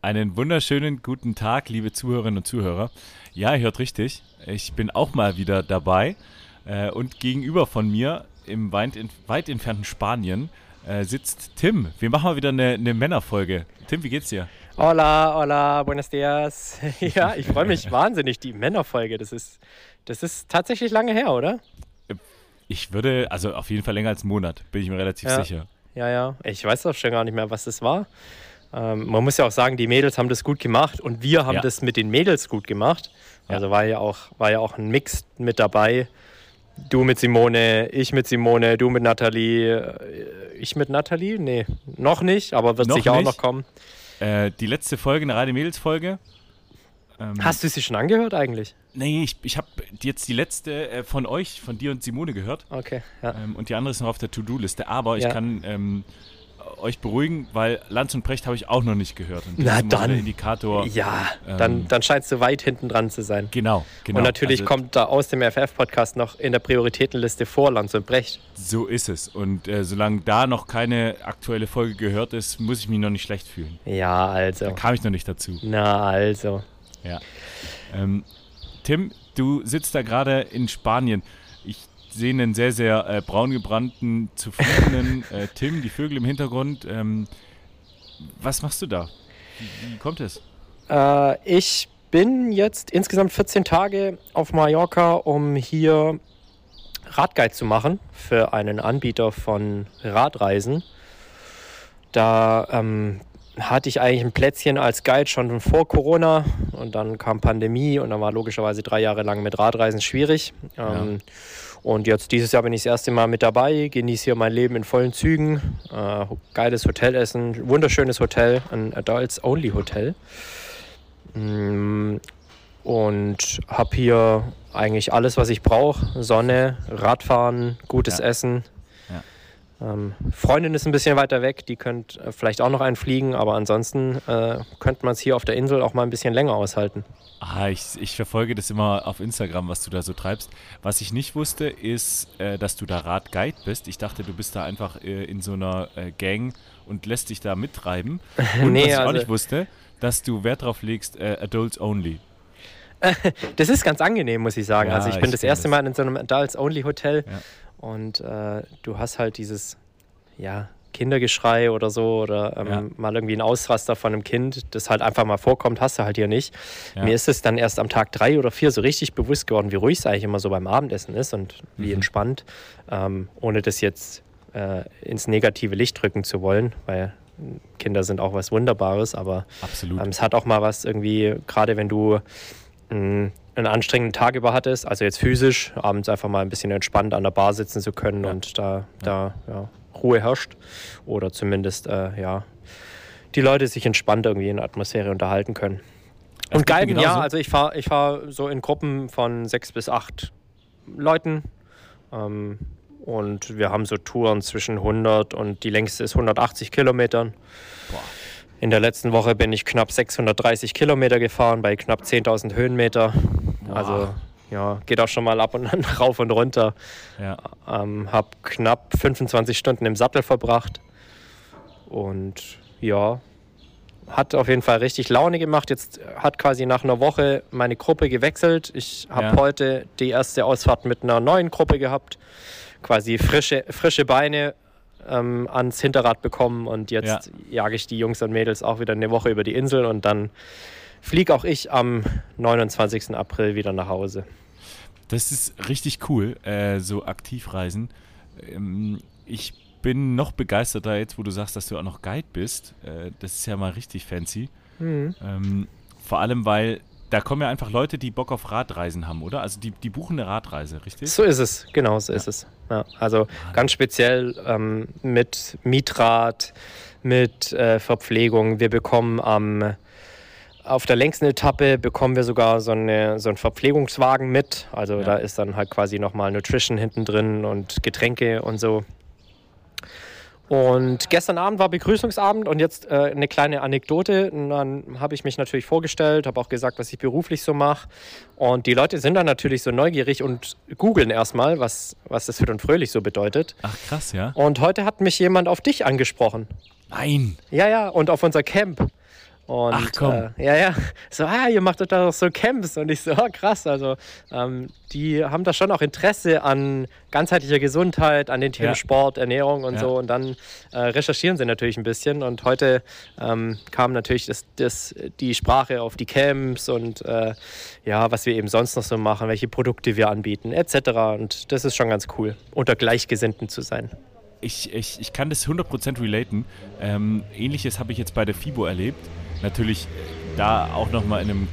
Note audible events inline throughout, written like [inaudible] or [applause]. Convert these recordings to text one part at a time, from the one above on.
Einen wunderschönen guten Tag, liebe Zuhörerinnen und Zuhörer. Ja, ihr hört richtig. Ich bin auch mal wieder dabei. Äh, und gegenüber von mir im weit, weit entfernten Spanien äh, sitzt Tim. Wir machen mal wieder eine, eine Männerfolge. Tim, wie geht's dir? Hola, hola, buenos dias. [laughs] ja, ich freue mich [laughs] wahnsinnig, die Männerfolge. Das ist, das ist tatsächlich lange her, oder? Ich würde, also auf jeden Fall länger als einen Monat, bin ich mir relativ ja. sicher. Ja, ja. Ich weiß doch schon gar nicht mehr, was das war. Ähm, man muss ja auch sagen, die Mädels haben das gut gemacht und wir haben Ja. das mit den Mädels gut gemacht. Ja. Also war ja, auch, war ja auch ein Mix mit dabei. Du mit Simone, ich mit Simone, du mit Nathalie, äh, ich mit Nathalie? Nee, noch nicht, aber wird Noch sicher auch noch kommen. Äh, die letzte Folge, eine reine Mädels-Folge. Ähm, Hast du sie schon angehört eigentlich? Nee, ich, ich habe jetzt die letzte äh, von euch, von dir und Simone gehört. Okay, ja. Ähm, und die andere ist noch auf der To-Do-Liste. Aber ich Ja. kann ähm, euch beruhigen, weil Lanz und Precht habe ich auch noch nicht gehört. Und Na dann. Der Indikator. Ja, ähm, dann, dann scheinst du weit hinten dran zu sein. Genau, genau. Und natürlich Also, kommt da aus dem FF-Podcast noch in der Prioritätenliste vor Lanz und Brecht. So ist es. Und äh, solange da noch keine aktuelle Folge gehört ist, muss ich mich noch nicht schlecht fühlen. Ja, also. Da kam ich noch nicht dazu. Na, also. Ja. Ähm, Tim, du sitzt da gerade in Spanien. Ich sehe einen sehr, sehr äh, braun gebrannten, zufriedenen [laughs] äh, Tim, die Vögel im Hintergrund. Ähm, was machst du da? Wie, wie kommt es? Äh, ich bin jetzt insgesamt 14 Tage auf Mallorca, um hier Radguide zu machen für einen Anbieter von Radreisen. Da ähm, hatte ich eigentlich ein Plätzchen als Guide schon vor Corona und dann kam Pandemie und dann war logischerweise drei Jahre lang mit Radreisen schwierig. Ähm, Und jetzt dieses Jahr bin ich das erste Mal mit dabei, genieße hier mein Leben in vollen Zügen. Äh, geiles Hotelessen, wunderschönes Hotel, ein Adults-Only-Hotel. Mm, Und habe hier eigentlich alles, was ich brauche. Sonne, Radfahren, gutes Ja. Essen. Ähm, Freundin ist ein bisschen weiter weg, die könnte äh, vielleicht auch noch einfliegen, aber ansonsten äh, könnte man es hier auf der Insel auch mal ein bisschen länger aushalten. Ah, ich, ich verfolge das immer auf Instagram, was du da so treibst. Was ich nicht wusste, ist, äh, dass du da Radguide bist. Ich dachte, du bist da einfach äh, in so einer äh, Gang und lässt dich da mittreiben. [laughs] Und Nee, was ich auch also- nicht wusste, dass du Wert drauf legst, Adults Only. [laughs] Das ist ganz angenehm, muss ich sagen. Ja, also ich bin ich das erste das. Mal in so einem Adults-Only-Hotel Ja. Und äh, du hast halt dieses, ja, Kindergeschrei oder so oder ähm, Ja. mal irgendwie ein Ausraster von einem Kind, das halt einfach mal vorkommt, hast du halt hier nicht. Ja. Mir ist es dann erst am Tag drei oder vier so richtig bewusst geworden, wie ruhig es eigentlich immer so beim Abendessen ist und wie Mhm. entspannt, ähm, ohne das jetzt äh, ins negative Licht drücken zu wollen, weil Kinder sind auch was Wunderbares, aber Absolut. ähm, es hat auch mal was irgendwie, gerade wenn du einen anstrengenden Tag über hattest, also jetzt physisch, abends einfach mal ein bisschen entspannt an der Bar sitzen zu können Ja. und da, da ja, Ruhe herrscht oder zumindest äh, ja, die Leute sich entspannt irgendwie in der Atmosphäre unterhalten können. Das Und mir Guiden, ja, genauso. also ich fahre ich fahr so in Gruppen von sechs bis acht Leuten. Ähm, und wir haben so Touren zwischen 100 und die längste ist 180 Kilometern. Boah. In der letzten Woche bin ich knapp 630 Kilometer gefahren bei knapp 10.000 Höhenmeter. Wow. Also ja, geht auch schon mal ab und an [laughs] rauf und runter. Ja. Ähm, hab knapp 25 Stunden im Sattel verbracht. Und ja, hat auf jeden Fall richtig Laune gemacht. Jetzt hat quasi nach einer Woche meine Gruppe gewechselt. Ich habe Ja. heute die erste Ausfahrt mit einer neuen Gruppe gehabt. Quasi frische, frische Beine ähm, ans Hinterrad bekommen und jetzt jage ich die Jungs und Mädels auch wieder eine Woche über die Insel und dann fliege auch ich am 29. April wieder nach Hause. Das ist richtig cool, äh, so Aktivreisen. Ähm, ich bin noch begeisterter jetzt, wo du sagst, dass du auch noch Guide bist. Äh, das ist ja mal richtig fancy. Ähm, vor allem, weil da kommen ja einfach Leute, die Bock auf Radreisen haben, oder? Also die, die buchen eine Radreise, richtig? So ist es, genau so ist es. Ja, also ganz speziell ähm, mit Mietrad, mit äh, Verpflegung. Wir bekommen am auf der längsten Etappe bekommen wir sogar so, eine, so einen Verpflegungswagen mit. Also Ja. da ist dann halt quasi nochmal Nutrition hinten drin und Getränke und so. Und gestern Abend war Begrüßungsabend und jetzt äh, eine kleine Anekdote. Und dann habe ich mich natürlich vorgestellt, habe auch gesagt, was ich beruflich so mache. Und die Leute sind dann natürlich so neugierig und googeln erstmal, was, was das fit und fröhlich so bedeutet. Ach krass, ja? Und heute hat mich jemand auf dich angesprochen. Nein! Ja, ja, und auf unser Camp. Und, Ach, komm. Äh, ja, ja. [laughs] So, ah, ihr macht doch da so Camps. Und ich so, ah, krass. Also, ähm, die haben da schon auch Interesse an ganzheitlicher Gesundheit, an den Themen Ja. Sport, Ernährung und Ja. so. Und dann äh, recherchieren sie natürlich ein bisschen. Und heute ähm, kam natürlich das, das, die Sprache auf die Camps und äh, ja, was wir eben sonst noch so machen, welche Produkte wir anbieten, etc. Und das ist schon ganz cool, unter Gleichgesinnten zu sein. Ich, ich, ich kann das 100% relaten. Ähm, Ähnliches habe ich jetzt bei der FIBO erlebt. Natürlich äh, da auch nochmal in einem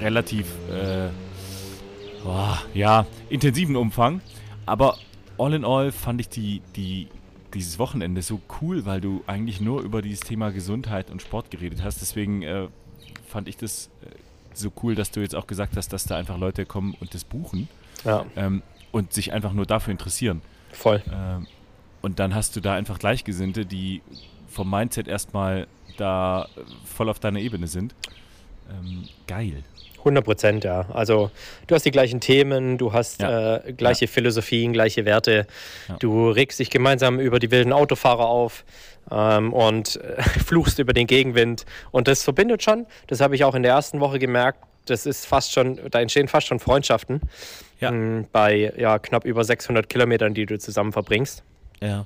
relativ äh, boah, ja, intensiven Umfang. Aber all in all fand ich die, die, dieses Wochenende so cool, weil du eigentlich nur über dieses Thema Gesundheit und Sport geredet hast. Deswegen äh, fand ich das äh, so cool, dass du jetzt auch gesagt hast, dass da einfach Leute kommen und das buchen Ja, ähm, und sich einfach nur dafür interessieren. voll. Ähm, und dann hast du da einfach Gleichgesinnte, die vom Mindset erstmal da äh, voll auf deiner Ebene sind. Ähm, geil. 100 Prozent, ja. Also du hast die gleichen Themen, du hast Ja. äh, gleiche Philosophien, gleiche Werte. Ja. Du regst dich gemeinsam über die wilden Autofahrer auf ähm, und äh, [laughs] fluchst über den Gegenwind. Und das verbindet schon. Das habe ich auch in der ersten Woche gemerkt. Das ist fast schon, da entstehen fast schon Freundschaften Ja. m, bei ja, knapp über 600 Kilometern, die du zusammen verbringst. Ja.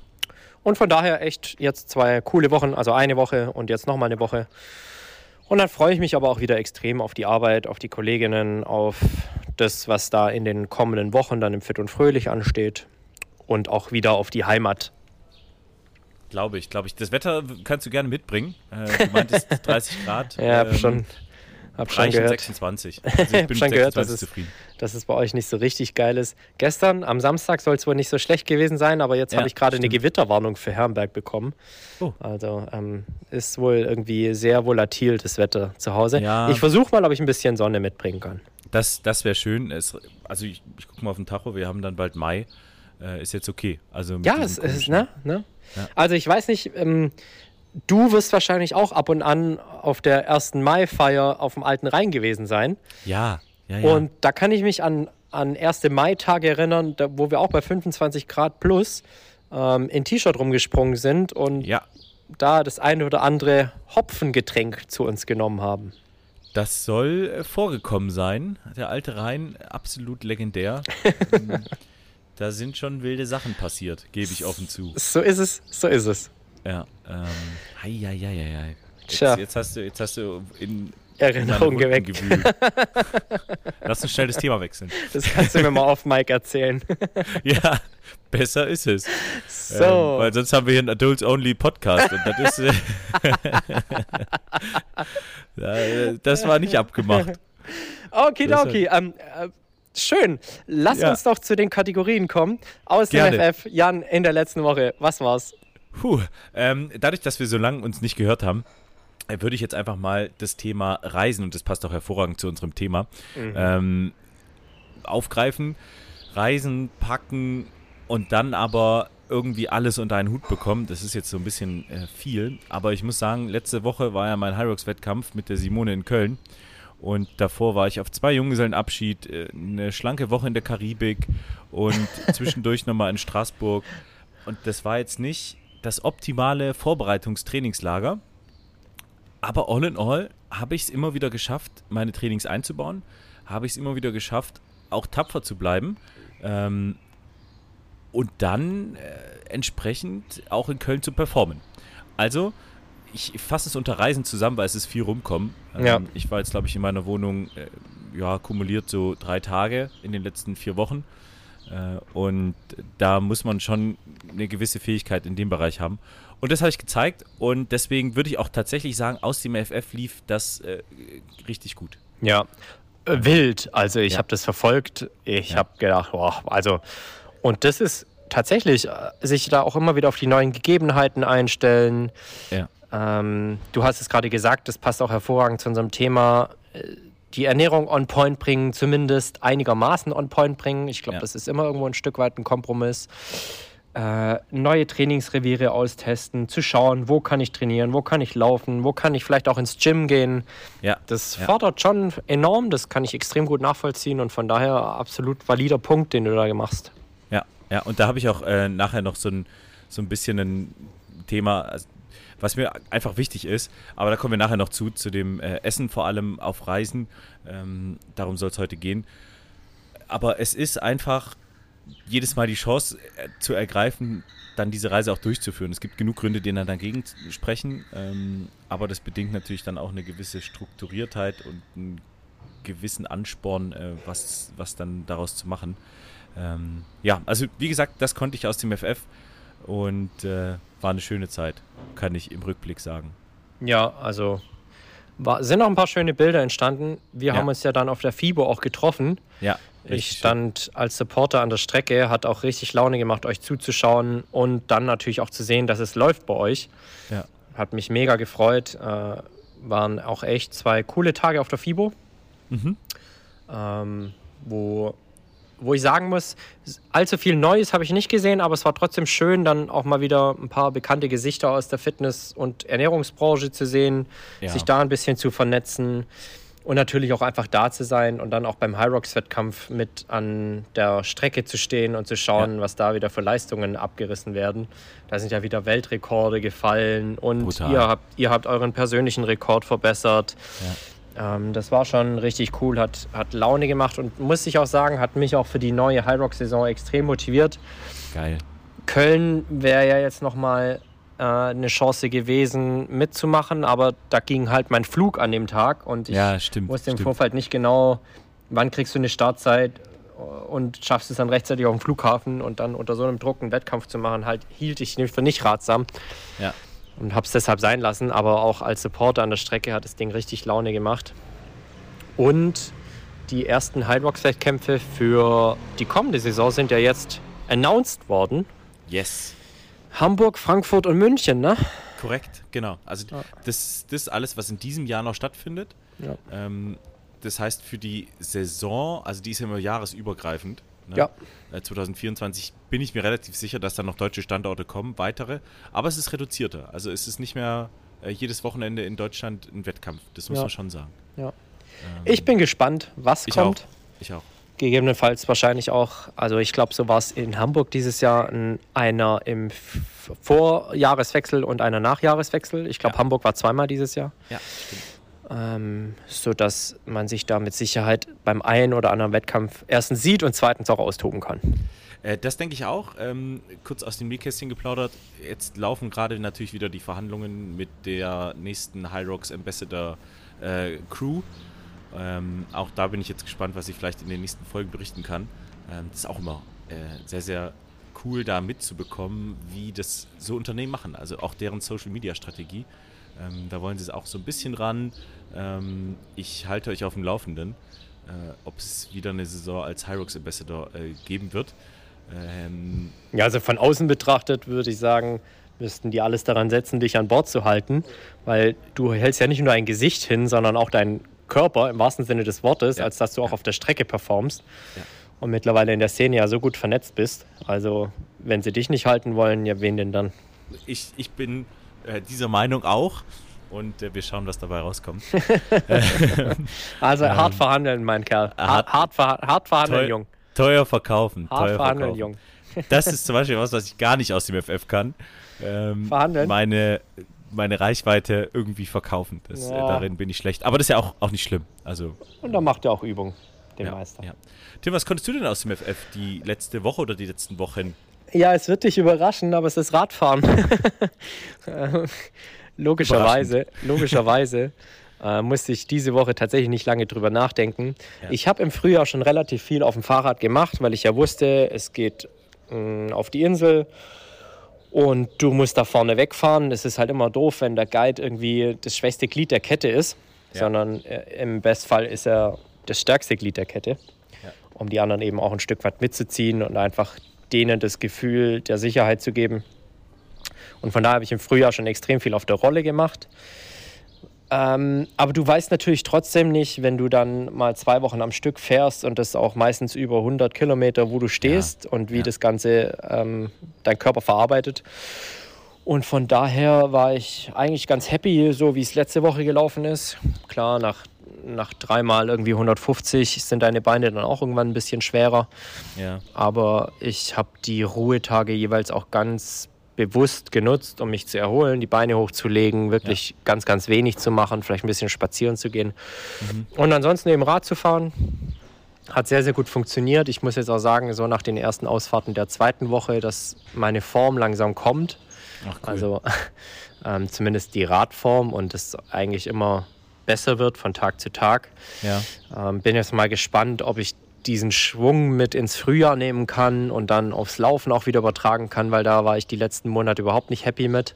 Und von daher echt jetzt zwei coole Wochen, also eine Woche und jetzt nochmal eine Woche. Und dann freue ich mich aber auch wieder extrem auf die Arbeit, auf die Kolleginnen, auf das, was da in den kommenden Wochen dann im Fit und Fröhlich ansteht. Und auch wieder auf die Heimat. Glaube ich, glaube ich. Das Wetter kannst du gerne mitbringen. Äh, du meintest [laughs] 30 Grad. Ja, ähm, schon, hab schon gehört, 26. Also ich [laughs] bin schon gehört, 26 dass es- zufrieden. dass es bei euch nicht so richtig geil ist. Gestern, am Samstag, soll es wohl nicht so schlecht gewesen sein, aber jetzt Ja, habe ich gerade eine. Gewitterwarnung für Herrenberg bekommen. Oh. Also ähm, ist wohl irgendwie sehr volatil, das Wetter zu Hause. Ja. Ich versuche mal, ob ich ein bisschen Sonne mitbringen kann. Das, das wäre schön. Es, also ich, ich gucke mal auf den Tacho, wir haben dann bald Mai. Äh, ist jetzt okay. Also Ja, es ist, ne? ne? Ja. Also ich weiß nicht, ähm, du wirst wahrscheinlich auch ab und an auf der 1. Mai-Feier auf dem Alten Rhein gewesen sein. Ja, ja, ja. Und da kann ich mich an, an 1. Mai-Tage erinnern, da, wo wir auch bei 25 Grad plus ähm, in T-Shirt rumgesprungen sind und ja, da das eine oder andere Hopfengetränk zu uns genommen haben. Das soll äh, vorgekommen sein. Der alte Rhein, absolut legendär. [laughs] Da sind schon wilde Sachen passiert, gebe ich offen zu. So ist es, so ist es. Ja. Ähm, hei, hei, hei, hei. Tja. Jetzt, jetzt, hast du, jetzt hast du in Erinnerung geweckt. [laughs] Lass uns schnell das Thema wechseln. Das kannst du mir mal auf Mike erzählen. [laughs] Ja, besser ist es. So. Ähm, weil sonst haben wir hier einen Adults-Only-Podcast und das ist. [laughs] Äh, das war nicht abgemacht. Okay. Ähm, äh, schön. Lass Ja. uns doch zu den Kategorien kommen. Aus dem Gerne. FF. Jan, in der letzten Woche. Was war's? Puh, ähm, dadurch, dass wir so lange uns nicht gehört haben, würde ich jetzt einfach mal das Thema Reisen, und das passt auch hervorragend zu unserem Thema, ähm, aufgreifen. Reisen, packen und dann aber irgendwie alles unter einen Hut bekommen. Das ist jetzt so ein bisschen äh, viel. Aber ich muss sagen, letzte Woche war ja mein Hyrox-Wettkampf mit der Simone in Köln. Und davor war ich auf zwei Junggesellenabschied, äh, eine schlanke Woche in der Karibik und [laughs] zwischendurch nochmal in Straßburg. Und das war jetzt nicht das optimale Vorbereitungstrainingslager. aber all in all habe ich es immer wieder geschafft, meine Trainings einzubauen, habe ich es immer wieder geschafft, auch tapfer zu bleiben. Ähm, und dann äh, entsprechend auch in Köln zu performen. Also, ich fasse es unter Reisen zusammen, weil es ist viel rumkommen. Ähm, Ja. Ich war jetzt, glaube ich, in meiner Wohnung äh, ja, kumuliert so drei Tage in den letzten vier Wochen. Äh, und da muss man schon eine gewisse Fähigkeit in dem Bereich haben. Und das habe ich gezeigt und deswegen würde ich auch tatsächlich sagen, aus dem FF lief das äh, richtig gut. Ja, äh, wild. Also ich Ja. habe das verfolgt. Ich Ja. habe gedacht, boah, also und das ist tatsächlich äh, sich da auch immer wieder auf die neuen Gegebenheiten einstellen. Ja. Ähm, du hast es gerade gesagt, das passt auch hervorragend zu unserem Thema. Die Ernährung on point bringen, zumindest einigermaßen on point bringen. Ich glaube, Ja. das ist immer irgendwo ein Stück weit ein Kompromiss. Äh, neue Trainingsreviere austesten, zu schauen, wo kann ich trainieren, wo kann ich laufen, wo kann ich vielleicht auch ins Gym gehen. Ja. Das ja. fordert schon enorm, das kann ich extrem gut nachvollziehen und von daher absolut valider Punkt, den du da machst. Ja, ja, und da habe ich auch äh, nachher noch so ein, so ein bisschen ein Thema, also, was mir einfach wichtig ist, aber da kommen wir nachher noch zu, zu dem äh, Essen vor allem auf Reisen. Ähm, darum soll es heute gehen. Aber es ist einfach jedes Mal die Chance äh, zu ergreifen, dann diese Reise auch durchzuführen. Es gibt genug Gründe, dann dagegen sprechen, ähm, aber das bedingt natürlich dann auch eine gewisse Strukturiertheit und einen gewissen Ansporn, äh, was, was dann daraus zu machen. Ähm, ja, also wie gesagt, das konnte ich aus dem FF und äh, war eine schöne Zeit, kann ich im Rückblick sagen. Ja, also war, sind noch ein paar schöne Bilder entstanden. Wir Ja. haben uns ja dann auf der FIBO auch getroffen. Ja, Ich richtig schön. stand als Supporter an der Strecke, hat auch richtig Laune gemacht, euch zuzuschauen und dann natürlich auch zu sehen, dass es läuft bei euch. Ja. Hat mich mega gefreut. Äh, waren auch echt zwei coole Tage auf der FIBO. Mhm. ähm, wo, wo ich sagen muss, allzu viel Neues habe ich nicht gesehen, aber es war trotzdem schön, dann auch mal wieder ein paar bekannte Gesichter aus der Fitness- und Ernährungsbranche zu sehen, Ja. sich da ein bisschen zu vernetzen und natürlich auch einfach da zu sein und dann auch beim Hyrox-Wettkampf mit an der Strecke zu stehen und zu schauen, was da wieder für Leistungen abgerissen werden. Da sind ja wieder Weltrekorde gefallen und ihr habt, ihr habt euren persönlichen Rekord verbessert. Ähm, das war schon richtig cool, hat, hat Laune gemacht und muss ich auch sagen, hat mich auch für die neue Hyrox-Saison extrem motiviert. Geil. Köln wäre ja jetzt nochmal äh, eine Chance gewesen mitzumachen, aber da ging halt mein Flug an dem Tag und ich Ja, stimmt. wusste im stimmt. Vorfeld nicht genau, wann kriegst du eine Startzeit und schaffst es dann rechtzeitig auf dem Flughafen und dann unter so einem Druck einen Wettkampf zu machen, halt hielt ich für nicht ratsam Ja. Und habe es deshalb sein lassen. Aber auch als Supporter an der Strecke hat das Ding richtig Laune gemacht. Und die ersten Hydrox-Wettkämpfe für die kommende Saison sind ja jetzt announced worden. Yes. Hamburg, Frankfurt und München, ne? Korrekt, genau. Also Ja. das, das ist alles, was in diesem Jahr noch stattfindet. Ja. Ähm, das heißt, für die Saison, also die ist ja immer jahresübergreifend. Ne? Ja. Äh, 2024 bin ich mir relativ sicher, dass da noch deutsche Standorte kommen, weitere. Aber es ist reduzierter. Also es ist nicht mehr äh, jedes Wochenende in Deutschland ein Wettkampf. Das muss Ja. man schon sagen. Ja. Ähm, Ich bin gespannt, was ich kommt. auch. Ich auch. Gegebenenfalls wahrscheinlich auch, also ich glaube, so war es in Hamburg dieses Jahr, ein, einer im Vorjahreswechsel und einer Nachjahreswechsel. Ich glaube, Ja. Hamburg war zweimal dieses Jahr. Ja, stimmt. Ähm, sodass man sich da mit Sicherheit beim einen oder anderen Wettkampf erstens sieht und zweitens auch austoben kann. Äh, das denke ich auch. Ähm, kurz aus dem Nähkästchen geplaudert. Jetzt laufen gerade natürlich wieder die Verhandlungen mit der nächsten Hyrox Ambassador äh, Crew. Ähm, auch da bin ich jetzt gespannt, was ich vielleicht in den nächsten Folgen berichten kann. Ähm, das ist auch immer äh, sehr, sehr cool, da mitzubekommen, wie das so Unternehmen machen. Also auch deren Social Media Strategie. Ähm, da wollen sie es auch so ein bisschen ran. Ähm, ich halte euch auf dem Laufenden, äh, ob es wieder eine Saison als Hyrox Ambassador äh, geben wird. Ähm, Ja, also von außen betrachtet würde ich sagen, müssten die alles daran setzen, dich an Bord zu halten, weil du hältst ja nicht nur ein Gesicht hin, sondern auch deinen Körper im wahrsten Sinne des Wortes, Ja. als dass du auch auf der Strecke performst Ja. und mittlerweile in der Szene ja so gut vernetzt bist. Also, wenn sie dich nicht halten wollen, ja, wen denn dann? ich, ich bin äh, dieser Meinung auch und äh, wir schauen, was dabei rauskommt. [laughs] Also, [laughs] Ähm, hart verhandeln, mein Kerl. Hart, hart- verha hart verhandeln, Teuer- Jung. Teuer verkaufen. Hart teuer verhandeln, verkaufen. Jung. Das ist zum Beispiel was, was ich gar nicht aus dem FF kann. Ähm, Verhandeln? Meine meine Reichweite irgendwie verkaufen. Das, äh, Ja. darin bin ich schlecht. Aber das ist ja auch, auch nicht schlimm. Also, Und dann macht er auch Übung, den ja, Meister. ja. Tim, was konntest du denn aus dem FF die letzte Woche oder die letzten Wochen? Ja, es wird dich überraschen, aber es ist Radfahren. [laughs] Logischerweise, logischerweise äh, musste ich diese Woche tatsächlich nicht lange drüber nachdenken. Ja. Ich habe im Frühjahr schon relativ viel auf dem Fahrrad gemacht, weil ich ja wusste, es geht mh, auf die Insel und du musst da vorne wegfahren. Es ist halt immer doof, wenn der Guide irgendwie das schwächste Glied der Kette ist, Ja. sondern äh, im Bestfall ist er das stärkste Glied der Kette, Ja. um die anderen eben auch ein Stück weit mitzuziehen und einfach denen das Gefühl der Sicherheit zu geben. Und von daher habe ich im Frühjahr schon extrem viel auf der Rolle gemacht. Ähm, aber du weißt natürlich trotzdem nicht, wenn du dann mal zwei Wochen am Stück fährst und das auch meistens über 100 Kilometer, wo du stehst und wie ja. das Ganze ähm, dein Körper verarbeitet. Und von daher war ich eigentlich ganz happy, so wie es letzte Woche gelaufen ist. Klar, nach, nach dreimal irgendwie 150 sind deine Beine dann auch irgendwann ein bisschen schwerer. Ja. Aber ich habe die Ruhetage jeweils auch ganz bewusst genutzt, um mich zu erholen, die Beine hochzulegen, wirklich ganz, ganz wenig zu machen, vielleicht ein bisschen spazieren zu gehen. Und ansonsten eben Rad zu fahren. Hat sehr, sehr gut funktioniert. Ich muss jetzt auch sagen, so nach den ersten Ausfahrten der zweiten Woche, dass meine Form langsam kommt. Ach, cool. Also [laughs] ähm, zumindest die Radform und es eigentlich immer besser wird von Tag zu Tag. ja. Ähm, bin jetzt mal gespannt, ob ich diesen Schwung mit ins Frühjahr nehmen kann und dann aufs Laufen auch wieder übertragen kann, weil da war ich die letzten Monate überhaupt nicht happy mit.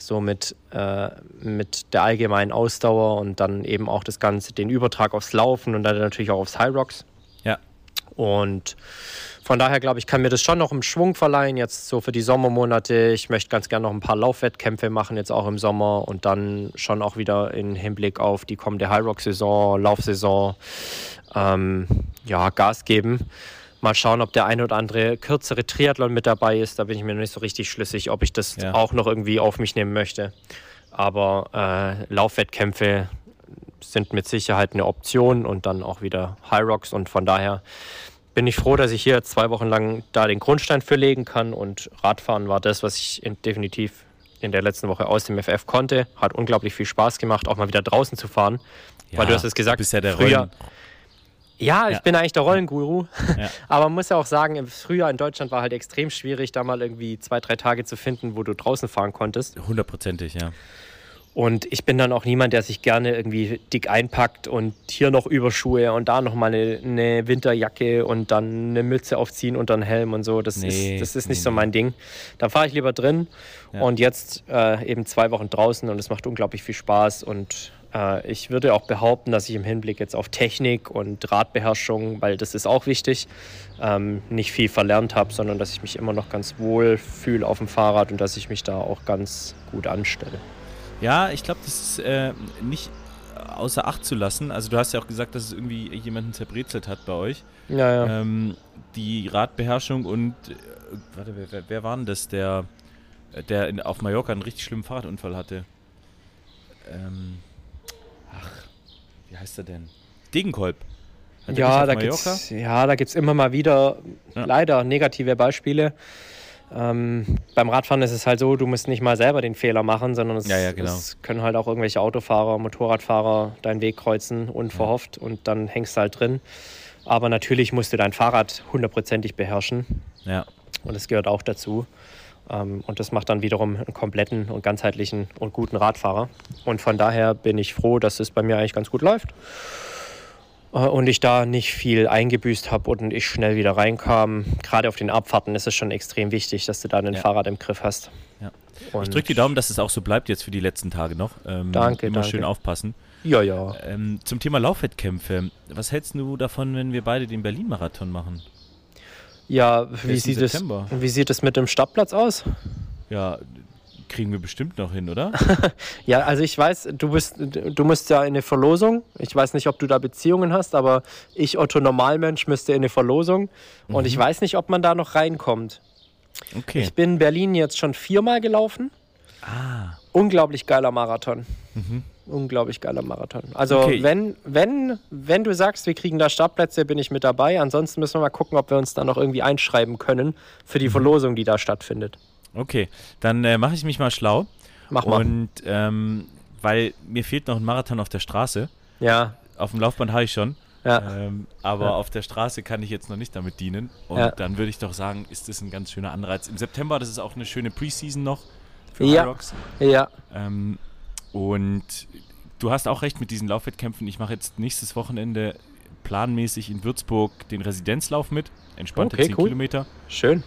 So mit, äh, mit der allgemeinen Ausdauer und dann eben auch das Ganze, den Übertrag aufs Laufen und dann natürlich auch aufs High Rocks. Und von daher glaube ich, kann mir das schon noch einen Schwung verleihen, jetzt so für die Sommermonate. Ich möchte ganz gerne noch ein paar Laufwettkämpfe machen, jetzt auch im Sommer und dann schon auch wieder im Hinblick auf die kommende High Rock-Saison, Laufsaison, ähm, ja, Gas geben. Mal schauen, ob der eine oder andere kürzere Triathlon mit dabei ist. Da bin ich mir noch nicht so richtig schlüssig, ob ich das Ja. auch noch irgendwie auf mich nehmen möchte. Aber äh, Laufwettkämpfe sind mit Sicherheit eine Option und dann auch wieder High Rocks. Und von daher bin ich froh, dass ich hier zwei Wochen lang da den Grundstein für legen kann. Und Radfahren war das, was ich in, definitiv in der letzten Woche aus dem FF konnte. Hat unglaublich viel Spaß gemacht, auch mal wieder draußen zu fahren. Weil du hast es gesagt, du bist ja der früher- Rollen. Ja, ich Ja. bin eigentlich der Rollenguru. Ja. [laughs] Aber man muss ja auch sagen, im Frühjahr in Deutschland war halt extrem schwierig, da mal irgendwie zwei, drei Tage zu finden, wo du draußen fahren konntest. Hundertprozentig, ja. Und ich bin dann auch niemand, der sich gerne irgendwie dick einpackt und hier noch Überschuhe und da noch mal eine, eine Winterjacke und dann eine Mütze aufziehen und dann Helm und so. Das Nee, ist, das ist nicht nee, so mein Ding. Da fahre ich lieber drin Ja. und jetzt äh, eben zwei Wochen draußen und es macht unglaublich viel Spaß. Und äh, ich würde auch behaupten, dass ich im Hinblick jetzt auf Technik und Radbeherrschung, weil das ist auch wichtig, ähm, nicht viel verlernt habe, sondern dass ich mich immer noch ganz wohl fühle auf dem Fahrrad und dass ich mich da auch ganz gut anstelle. Ja, ich glaube, das ist äh, nicht außer Acht zu lassen. Also du hast ja auch gesagt, dass es irgendwie jemanden zerbrezelt hat bei euch. Ja, ja. Ähm, die Radbeherrschung und äh, warte, wer, wer, war denn das, der, der in, auf Mallorca einen richtig schlimmen Fahrradunfall hatte? Ähm, ach, wie heißt er denn? Degenkolb. Hat Ja, da gibt's, ja, da gibt es immer mal wieder Ja. leider negative Beispiele. Ähm, beim Radfahren ist es halt so, du musst nicht mal selber den Fehler machen, sondern es, Ja, ja, genau. es können halt auch irgendwelche Autofahrer, Motorradfahrer deinen Weg kreuzen, unverhofft und dann hängst du halt drin. Aber natürlich musst du dein Fahrrad hundertprozentig beherrschen Ja, und das gehört auch dazu. Ähm, und das macht dann wiederum einen kompletten und ganzheitlichen und guten Radfahrer. Und von daher bin ich froh, dass es bei mir eigentlich ganz gut läuft. Äh, Und ich da nicht viel eingebüßt habe und ich schnell wieder reinkam. Gerade auf den Abfahrten ist es schon extrem wichtig, dass du da ein Ja. Fahrrad im Griff hast. Ja. Ich drücke die Daumen, dass es auch so bleibt jetzt für die letzten Tage noch. Ähm, Danke, Immer danke. schön aufpassen. Ja, ja. Ähm, zum Thema Laufwettkämpfe. Was hältst du davon, wenn wir beide den Berlin-Marathon machen? Ja, wie 1. sieht, es, wie sieht es mit dem Startplatz aus? Ja, kriegen wir bestimmt noch hin, oder? [laughs] Ja, also ich weiß, du bist, du musst ja in eine Verlosung. Ich weiß nicht, ob du da Beziehungen hast, aber ich, Otto Normalmensch, müsste in eine Verlosung. Und ich weiß nicht, ob man da noch reinkommt. Okay. Ich bin Berlin jetzt schon viermal gelaufen. ah, Unglaublich geiler Marathon. Unglaublich geiler Marathon. Also Okay. wenn, wenn, wenn du sagst, wir kriegen da Startplätze, bin ich mit dabei. Ansonsten müssen wir mal gucken, ob wir uns da noch irgendwie einschreiben können für die Verlosung, die da stattfindet. Okay. Dann äh, mache ich mich mal schlau Mach mal. Und ähm, weil mir fehlt noch ein Marathon auf der Straße. Ja, Auf dem Laufband habe ich schon. ja. Ähm, aber Ja. auf der Straße kann ich jetzt noch nicht damit dienen. Und Ja. dann würde ich doch sagen, ist das ein ganz schöner Anreiz. Im September, das ist auch eine schöne Preseason noch für Ja. Hyrox. ja. Ähm, und du hast auch recht mit diesen Laufwettkämpfen. Ich mache jetzt nächstes Wochenende planmäßig in Würzburg den Residenzlauf mit. Entspannte Okay, 10 cool. Kilometer. Schön.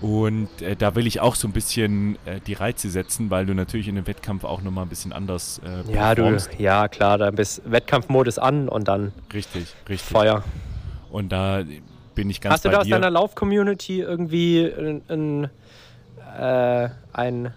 Und äh, da will ich auch so ein bisschen äh, die Reize setzen, weil du natürlich in dem Wettkampf auch nochmal ein bisschen anders äh, Ja, du, ja klar, dann bist Wettkampfmodus an und dann Richtig, richtig. Feuer. Und da bin ich ganz Hast du da aus dir. deiner Lauf-Community irgendwie ein, ein, äh, ein,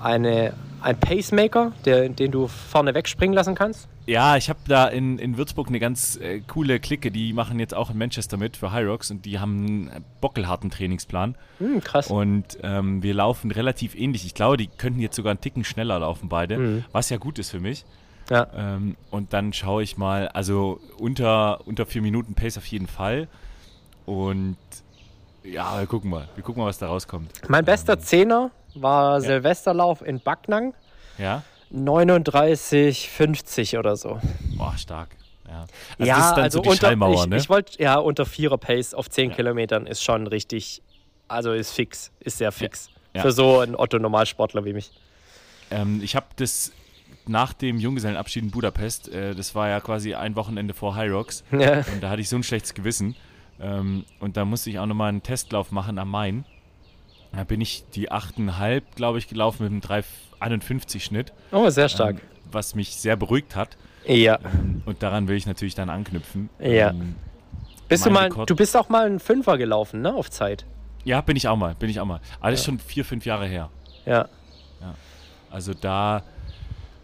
eine, ein Pacemaker, der, den du vorne wegspringen lassen kannst? Ja, ich habe da in, in Würzburg eine ganz äh, coole Clique, die machen jetzt auch in Manchester mit für Hyrox und die haben einen bockelharten Trainingsplan. Hm, krass. Und ähm, wir laufen relativ ähnlich. Ich glaube, die könnten jetzt sogar einen Ticken schneller laufen, beide, Mhm. was ja gut ist für mich. Ja. Ähm, und dann schaue ich mal, also unter, unter vier Minuten Pace auf jeden Fall. Und ja, wir gucken mal. Wir gucken mal, was da rauskommt. Mein bester Zehner war Silvesterlauf in Backnang. Ja? 39,50 oder so. Boah, stark. Ja, also ja, das ist dann also so die unter, ich, ne? ich wollte, ja, unter Vierer Pace auf 10 Ja. Kilometern ist schon richtig, also ist fix, ist sehr fix. Ja. Für so einen Otto-Normalsportler wie mich. Ähm, ich habe das nach dem Junggesellenabschied in Budapest, äh, das war ja quasi ein Wochenende vor High Rocks, Ja. und da hatte ich so ein schlechtes Gewissen. Ähm, und da musste ich auch nochmal einen Testlauf machen am Main. Da bin ich die 8,5, glaube ich, gelaufen mit einem 3,51 Schnitt, Oh, sehr stark. ähm, was mich sehr beruhigt hat. ja. Ähm, und daran will ich natürlich dann anknüpfen. Ja. Ähm, Bist du mal, Rekord- du bist auch mal einen Fünfer gelaufen, ne, auf Zeit. ja, bin ich auch mal, bin ich auch mal. Das ist schon vier, fünf Jahre her. Ja. Also da,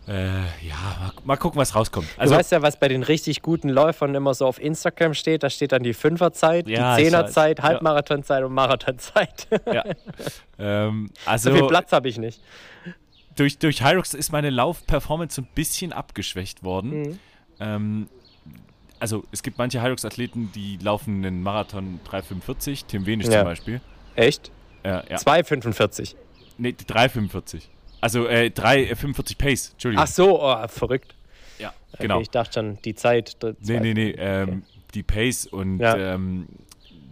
äh, ja, mal, mal gucken, was rauskommt. Du Also, weißt ja, was bei den richtig guten Läufern immer so auf Instagram steht. Da steht dann die Fünferzeit, Ja, die Zehnerzeit. Ja. Halbmarathonzeit und Marathonzeit. [laughs] ja. ähm, also so viel Platz habe ich nicht. durch, durch Hyrox ist meine Laufperformance so ein bisschen abgeschwächt worden. Mhm. Ähm, also es gibt manche Hyrox-Athleten, die laufen einen Marathon 3,45, Tim Wenisch Ja. zum Beispiel. Echt? Äh, ja. 2,45. Nee, 3,45. Also äh, 3,45 Pace, Entschuldigung. Ach so, oh, verrückt. ja, Okay, genau. Ich dachte schon, die Zeit. der Nee, zwei- nee, nee, ähm, die Pace und Ja. ähm,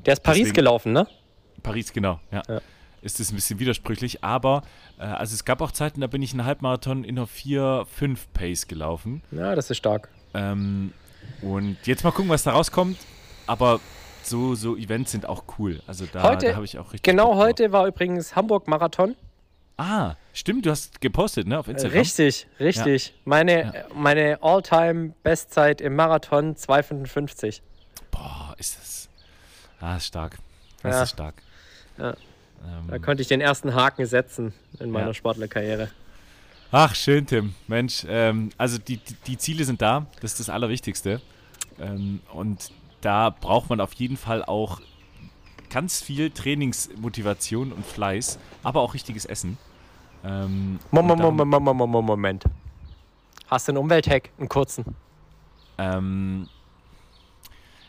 Der ist Paris deswegen- gelaufen, ne? Paris, genau, ja. Ja. Ist das ein bisschen widersprüchlich, aber äh, also es gab auch Zeiten, da bin ich einen Halbmarathon in einer 4-5 Pace gelaufen. Ja, das ist stark. Ähm, und jetzt mal gucken, was da rauskommt. Aber so, so Events sind auch cool. Also da, Heute- da habe ich auch richtig. Genau heute war übrigens Hamburg-Marathon. Ah, stimmt, du hast gepostet, ne, auf Instagram. Richtig, richtig. Meine, Ja. meine All-Time-Bestzeit im Marathon 2,55. Boah, ist das. Ah, ist stark. Das Ja. ist stark. Ja. Ähm, Da konnte ich den ersten Haken setzen in meiner Ja. Sportlerkarriere. Ach, schön, Tim. Mensch, ähm, also die, die, die Ziele sind da. Das ist das Allerwichtigste. Ähm, und da braucht man auf jeden Fall auch ganz viel Trainingsmotivation und Fleiß, aber auch richtiges Essen. Ähm, Moment, Moment, Moment, Moment. Hast du einen Umwelthack, einen kurzen? Ähm,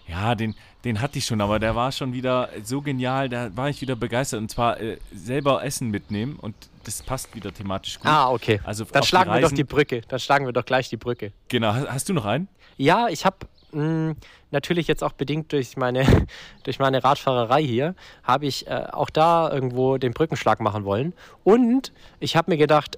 ja, den, den hatte ich schon, aber der war schon wieder so genial, da war ich wieder begeistert. Und zwar äh, selber Essen mitnehmen und das passt wieder thematisch gut. Ah, okay. Also Dann schlagen wir doch die Brücke. Dann schlagen wir doch gleich die Brücke. Genau, hast, hast du noch einen? Ja, ich habe natürlich jetzt auch bedingt durch meine, [laughs] durch meine Radfahrerei hier, habe ich äh, auch da irgendwo den Brückenschlag machen wollen. Und ich habe mir gedacht,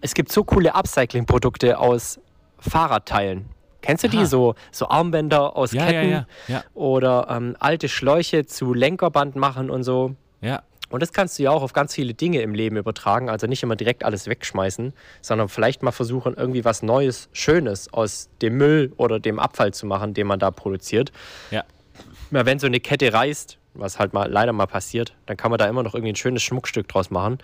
es gibt so coole Upcycling-Produkte aus Fahrradteilen. Kennst du die? Aha. So, so Armbänder aus ja, Ketten ja, ja, oder ähm, alte Schläuche zu Lenkerband machen und so. ja. Und das kannst du ja auch auf ganz viele Dinge im Leben übertragen. Also nicht immer direkt alles wegschmeißen, sondern vielleicht mal versuchen, irgendwie was Neues, Schönes aus dem Müll oder dem Abfall zu machen, den man da produziert. Ja. Na, wenn so eine Kette reißt, was halt mal leider mal passiert, dann kann man da immer noch irgendwie ein schönes Schmuckstück draus machen.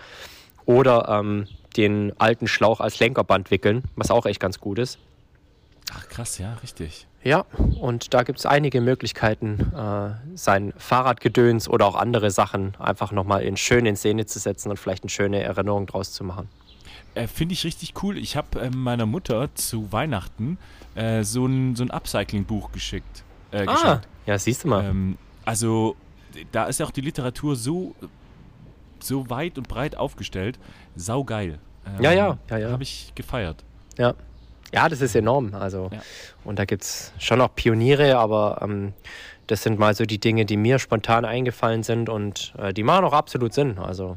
Oder ähm, den alten Schlauch als Lenkerband wickeln, was auch echt ganz gut ist. Ach krass, ja, richtig. Ja, und da gibt es einige Möglichkeiten, äh, sein Fahrradgedöns oder auch andere Sachen einfach nochmal in schön in Szene zu setzen und vielleicht eine schöne Erinnerung draus zu machen. Äh, Finde ich richtig cool. Ich habe äh, meiner Mutter zu Weihnachten äh, so ein, so ein Upcycling-Buch geschickt. Äh, Ah, geschenkt. ja, siehst du mal. Ähm, also, da ist ja auch die Literatur so, so weit und breit aufgestellt. Saugeil. Ähm, Ja, ja, ja, ja. Habe ich gefeiert. Ja. Ja, das ist enorm. Also, Ja. und da gibt es schon auch Pioniere, aber ähm, das sind mal so die Dinge, die mir spontan eingefallen sind und äh, die machen auch absolut Sinn. Also,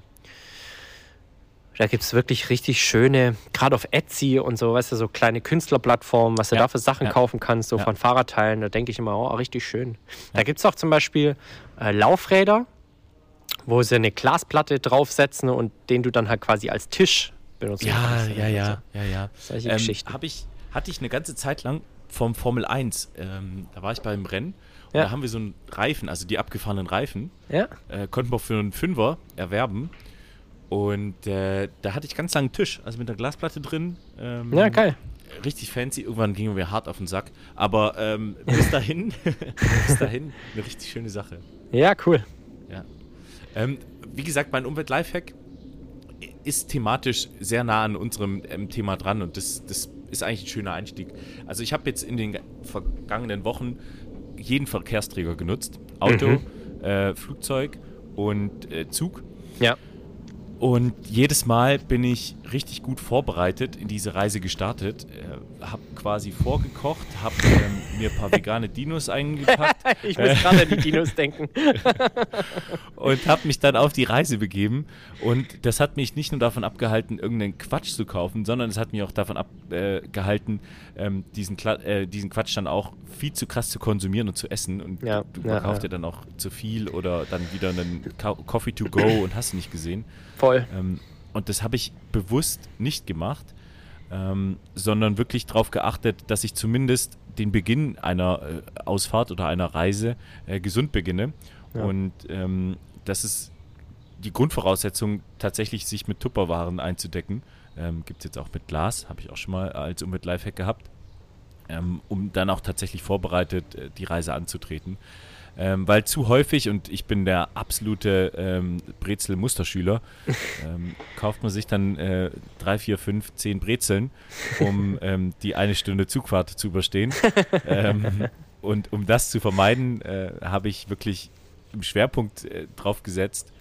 da gibt es wirklich richtig schöne, gerade auf Etsy und so, weißt du, so kleine Künstlerplattformen, was du Ja, da für Sachen ja. kaufen kannst, so Ja. von Fahrradteilen. Da denke ich immer, oh, richtig schön. Da gibt es auch zum Beispiel äh, Laufräder, wo sie eine Glasplatte draufsetzen und den du dann halt quasi als Tisch benutzen Ja, ja, ja, Also, ja, ja. solche Ähm, Geschichten. hab ich, hatte ich eine ganze Zeit lang vom Formel 1. Ähm, da war ich beim Rennen und Ja. da haben wir so einen Reifen, also die abgefahrenen Reifen, Ja, äh, konnten wir für einen Fünfer erwerben. Und äh, da hatte ich ganz langen Tisch, also mit einer Glasplatte drin. Ähm, ja, geil. Richtig fancy. Irgendwann gingen wir hart auf den Sack. Aber ähm, bis dahin, [laughs] bis dahin eine richtig schöne Sache. Ja, cool. Ja. Ähm, wie gesagt, mein Umwelt-Lifehack ist thematisch sehr nah an unserem ähm, Thema dran und das, das ist eigentlich ein schöner Einstieg. Also ich habe jetzt in den vergangenen Wochen jeden Verkehrsträger genutzt. Auto, äh, Flugzeug und äh, Zug. Ja. Und jedes Mal bin ich richtig gut vorbereitet in diese Reise gestartet. Äh, habe quasi vorgekocht, habe ähm, mir ein paar [laughs] vegane Dinos eingepackt [laughs] Ich muss gerade an die Dinos denken. [laughs] und habe mich dann auf die Reise begeben. Und das hat mich nicht nur davon abgehalten, irgendeinen Quatsch zu kaufen, sondern es hat mich auch davon abgehalten, ähm, diesen, Kla äh, diesen Quatsch dann auch viel zu krass zu konsumieren und zu essen. Und Ja, du, du ja, kaufst ja. dir dann auch zu viel oder dann wieder einen Coffee to go und hast nicht gesehen. Voll. Ähm, und das habe ich bewusst nicht gemacht, ähm, sondern wirklich darauf geachtet, dass ich zumindest den Beginn einer äh, Ausfahrt oder einer Reise äh, gesund beginne. Ja. Und ähm, das ist die Grundvoraussetzung, tatsächlich sich mit Tupperwaren einzudecken. Ähm, Gibt es jetzt auch mit Glas, habe ich auch schon mal als Umwelt Lifehack gehabt, ähm, um dann auch tatsächlich vorbereitet äh, die Reise anzutreten. Ähm, weil zu häufig, und ich bin der absolute ähm, Brezel-Musterschüler, [laughs] ähm, kauft man sich dann äh, drei, vier, fünf, zehn Brezeln, um [laughs] ähm, die eine Stunde Zugfahrt zu überstehen. ähm, [laughs] und um das zu vermeiden, äh, habe ich wirklich im Schwerpunkt äh, drauf gesetzt,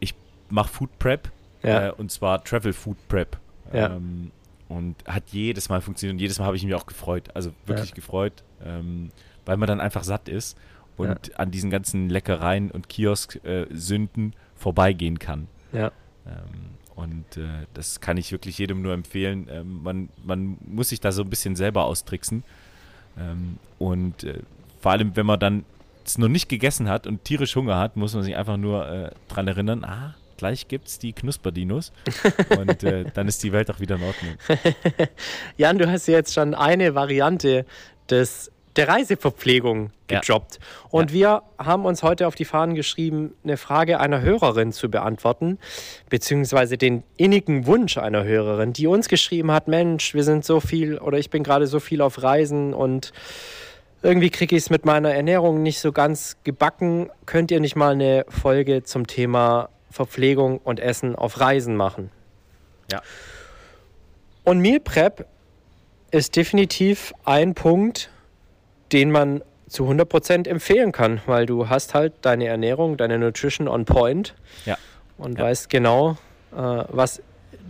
ich mache Food Prep, Ja. äh, und zwar Travel Food Prep. Ja. Ähm, und hat jedes Mal funktioniert und jedes Mal habe ich mich auch gefreut. Also wirklich gefreut, ähm, weil man dann einfach satt ist und an diesen ganzen Leckereien und Kiosk-Sünden vorbeigehen kann. Ja. Ähm, und äh, das kann ich wirklich jedem nur empfehlen. Ähm, man, man muss sich da so ein bisschen selber austricksen. Ähm, und äh, vor allem, wenn man dann es noch nicht gegessen hat und tierisch Hunger hat, muss man sich einfach nur äh, dran erinnern, ah, gleich gibt es die Knusperdinos. [laughs] und äh, dann ist die Welt auch wieder in Ordnung. [laughs] Jan, du hast jetzt schon eine Variante des, der Reiseverpflegung Ja. gedroppt. Und wir haben uns heute auf die Fahnen geschrieben, eine Frage einer Hörerin zu beantworten, beziehungsweise den innigen Wunsch einer Hörerin, die uns geschrieben hat, Mensch, wir sind so viel oder ich bin gerade so viel auf Reisen und irgendwie kriege ich es mit meiner Ernährung nicht so ganz gebacken. Könnt ihr nicht mal eine Folge zum Thema Verpflegung und Essen auf Reisen machen? Ja. Und Meal Prep ist definitiv ein Punkt, den man zu 100% empfehlen kann, weil du hast halt deine Ernährung, deine Nutrition on point Ja. und Ja. weißt genau, äh, was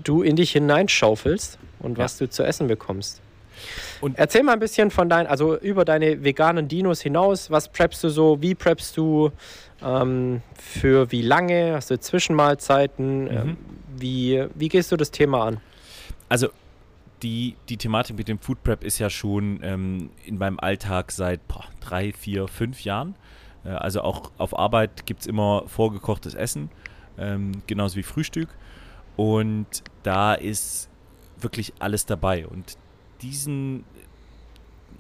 du in dich hineinschaufelst und Ja. was du zu essen bekommst. Und- Erzähl mal ein bisschen von deinen, also über deine veganen Dinos hinaus. Was preppst du so? Wie preppst du? Ähm, für wie lange? Hast du Zwischenmahlzeiten? Mhm. Ähm, wie, wie gehst du das Thema an? Also die, die Thematik mit dem Food Prep ist ja schon ähm, in meinem Alltag seit boah, drei, vier, fünf Jahren. Äh, also auch auf Arbeit gibt es immer vorgekochtes Essen, ähm, genauso wie Frühstück. Und da ist wirklich alles dabei. Und diesen,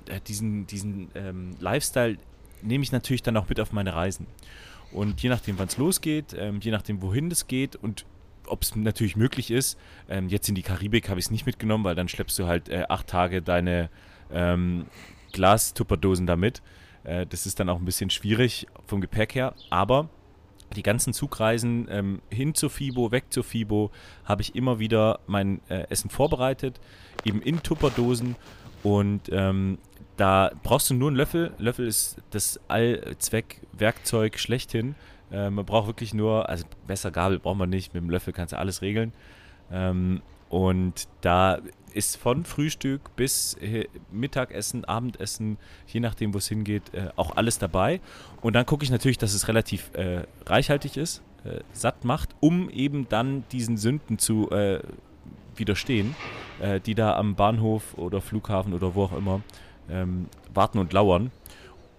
äh, diesen, diesen ähm, Lifestyle nehme ich natürlich dann auch mit auf meine Reisen. Und je nachdem, wann es losgeht, ähm, je nachdem, wohin es geht und ob es natürlich möglich ist, ähm, jetzt in die Karibik habe ich es nicht mitgenommen, weil dann schleppst du halt äh, acht Tage deine ähm, Glastupperdosen damit. Äh, das ist dann auch ein bisschen schwierig vom Gepäck her, aber die ganzen Zugreisen ähm, hin zur FIBO, weg zur FIBO, habe ich immer wieder mein äh, Essen vorbereitet, eben in Tupperdosen und ähm, da brauchst du nur einen Löffel. Löffel ist das Allzweck-Werkzeug schlechthin. Äh, man braucht wirklich nur, also besser Gabel braucht man nicht, mit dem Löffel kannst du alles regeln. Ähm, und da ist von Frühstück bis äh, Mittagessen, Abendessen, je nachdem, wo es hingeht, äh, auch alles dabei. Und dann gucke ich natürlich, dass es relativ äh, reichhaltig ist, äh, satt macht, um eben dann diesen Sünden zu äh, widerstehen, äh, die da am Bahnhof oder Flughafen oder wo auch immer ähm, warten und lauern.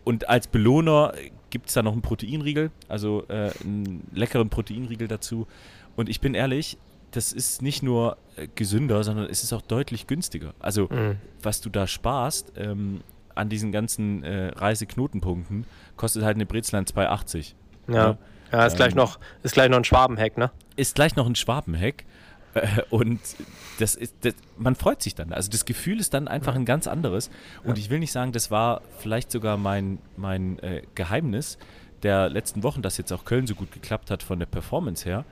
Und als Belohner gibt es da noch einen Proteinriegel, also einen leckeren Proteinriegel dazu. Und ich bin ehrlich, das ist nicht nur äh, gesünder, sondern es ist auch deutlich günstiger. Also, mhm. was du da sparst ähm, an diesen ganzen äh, Reiseknotenpunkten, kostet halt eine Brezel 2,80. Ja. ja. Ja, ist, ähm, gleich noch, ist gleich noch ein Schwabenheck, ne? Ist gleich noch ein Schwabenheck. Äh, und das ist, das, man freut sich dann. Also das Gefühl ist dann einfach ein ganz anderes. Und ich will nicht sagen, das war vielleicht sogar mein, mein äh, Geheimnis der letzten Wochen, dass jetzt auch Köln so gut geklappt hat von der Performance her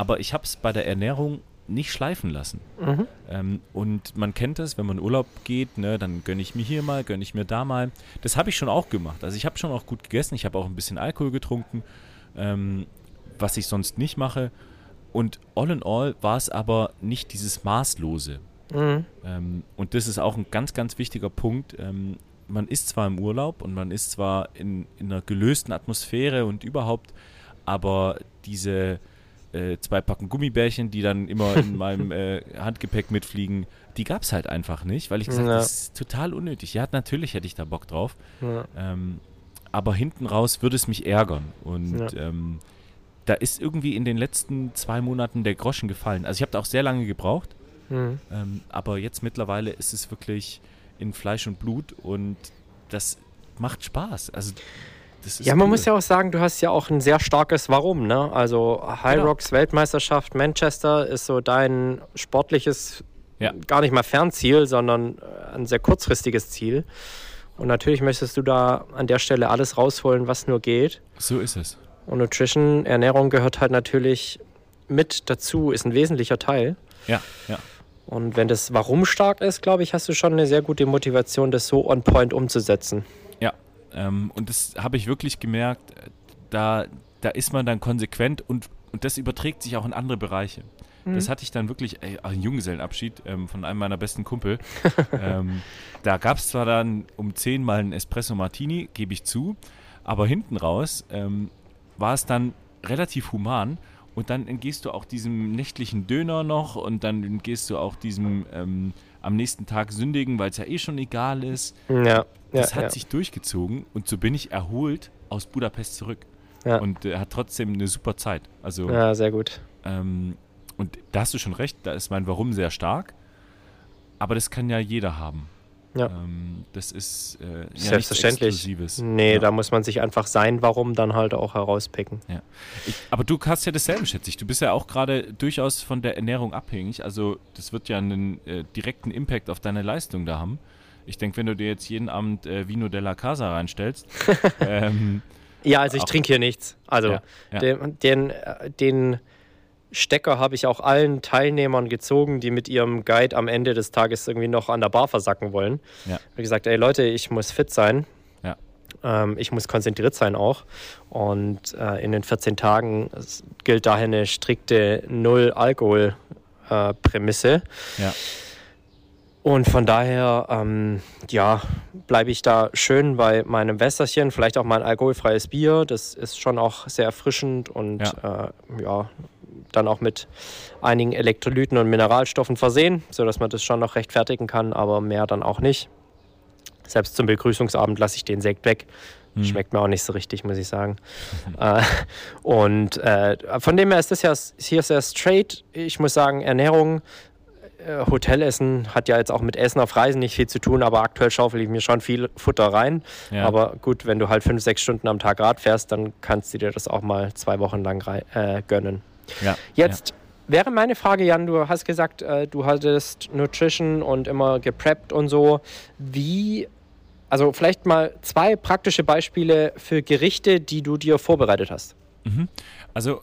aber ich habe es bei der Ernährung nicht schleifen lassen. Mhm. Ähm, und man kennt das, wenn man in Urlaub geht, ne, dann gönne ich mir hier mal, gönne ich mir da mal. Das habe ich schon auch gemacht. Also ich habe schon auch gut gegessen, ich habe auch ein bisschen Alkohol getrunken, ähm, was ich sonst nicht mache. Und all in all war es aber nicht dieses Maßlose. Mhm. Ähm, und das ist auch ein ganz, ganz wichtiger Punkt. Ähm, man ist zwar im Urlaub und man ist zwar in, in einer gelösten Atmosphäre und überhaupt, aber diese äh, zwei Packen Gummibärchen, die dann immer in [laughs] meinem äh, Handgepäck mitfliegen. Die gab es halt einfach nicht, weil ich gesagt habe, ja. das ist total unnötig. Ja, natürlich hätte ich da Bock drauf. Ja. Ähm, aber hinten raus würde es mich ärgern. Und ja. Da ist irgendwie in den letzten zwei Monaten der Groschen gefallen. Also ich habe da auch sehr lange gebraucht. Mhm. Ähm, aber jetzt mittlerweile ist es wirklich in Fleisch und Blut und das macht Spaß. Also ja, man cool. muss ja auch sagen, du hast ja auch ein sehr starkes Warum. Ne? Also High genau. Rocks Weltmeisterschaft Manchester ist so dein sportliches, ja. gar nicht mal Fernziel, sondern äh, ein sehr kurzfristiges Ziel. Und natürlich möchtest du da an der Stelle alles rausholen, was nur geht. So ist es. Und Nutrition, Ernährung gehört halt natürlich mit dazu, ist ein wesentlicher Teil. Ja, ja. Und wenn das Warum stark ist, glaube ich, hast du schon eine sehr gute Motivation, das so on point umzusetzen. Ähm, und das habe ich wirklich gemerkt, da, da ist man dann konsequent und, und das überträgt sich auch in andere Bereiche. Mhm. Das hatte ich dann wirklich, ey, ein Junggesellenabschied ähm, von einem meiner besten Kumpel. [laughs] ähm, da gab es zwar dann um 10 mal einen Espresso Martini, gebe ich zu, aber hinten raus ähm, war es dann relativ human und dann entgehst du auch diesem nächtlichen Döner noch und dann entgehst du auch diesem ähm, am nächsten Tag sündigen, weil es ja eh schon egal ist. Ja. Das hat ja. sich durchgezogen und so bin ich erholt aus Budapest zurück. Ja. Und er äh, hat trotzdem eine super Zeit. Also, ja, sehr gut. Ähm, und da hast du schon recht, da ist mein Warum sehr stark. Aber das kann ja jeder haben. Ja. Ähm, das ist äh, selbstverständlich. Ja nee, ja. da muss man sich einfach sein, warum dann halt auch herauspicken. Ja. Ich, aber du hast ja dasselbe, schätze ich. Du bist ja auch gerade durchaus von der Ernährung abhängig. Also das wird ja einen äh, direkten Impact auf deine Leistung da haben. Ich denke, wenn du dir jetzt jeden Abend äh, Vino della Casa reinstellst. [laughs] ähm, ja, also ich trinke hier nichts. Also den, den, äh, den Stecker habe ich auch allen Teilnehmern gezogen, die mit ihrem Guide am Ende des Tages irgendwie noch an der Bar versacken wollen. Ja. Ich habe gesagt, ey Leute, ich muss fit sein. Ja. Ähm, ich muss konzentriert sein auch. Und äh, in den 14 Tagen gilt daher eine strikte Null-Alkohol-Prämisse. Äh, ja. Und von daher, ähm, ja, bleibe ich da schön bei meinem Wässerchen, vielleicht auch mal ein alkoholfreies Bier. Das ist schon auch sehr erfrischend und ja, äh, ja dann auch mit einigen Elektrolyten und Mineralstoffen versehen, sodass man das schon noch rechtfertigen kann, aber mehr dann auch nicht. Selbst zum Begrüßungsabend lasse ich den Sekt weg. Mhm. Schmeckt mir auch nicht so richtig, muss ich sagen. [laughs] äh, und äh, von dem her ist das ja hier sehr straight. Ich muss sagen, Ernährung, äh, Hotelessen hat ja jetzt auch mit Essen auf Reisen nicht viel zu tun, aber aktuell schaufel ich mir schon viel Futter rein. Ja. Aber gut, wenn du halt fünf, sechs Stunden am Tag Rad fährst, dann kannst du dir das auch mal zwei Wochen lang äh, gönnen. Ja, Jetzt ja. wäre meine Frage, Jan, du hast gesagt, äh, du hattest Nutrition und immer gepreppt und so. Wie, also vielleicht mal zwei praktische Beispiele für Gerichte, die du dir vorbereitet hast. Mhm. Also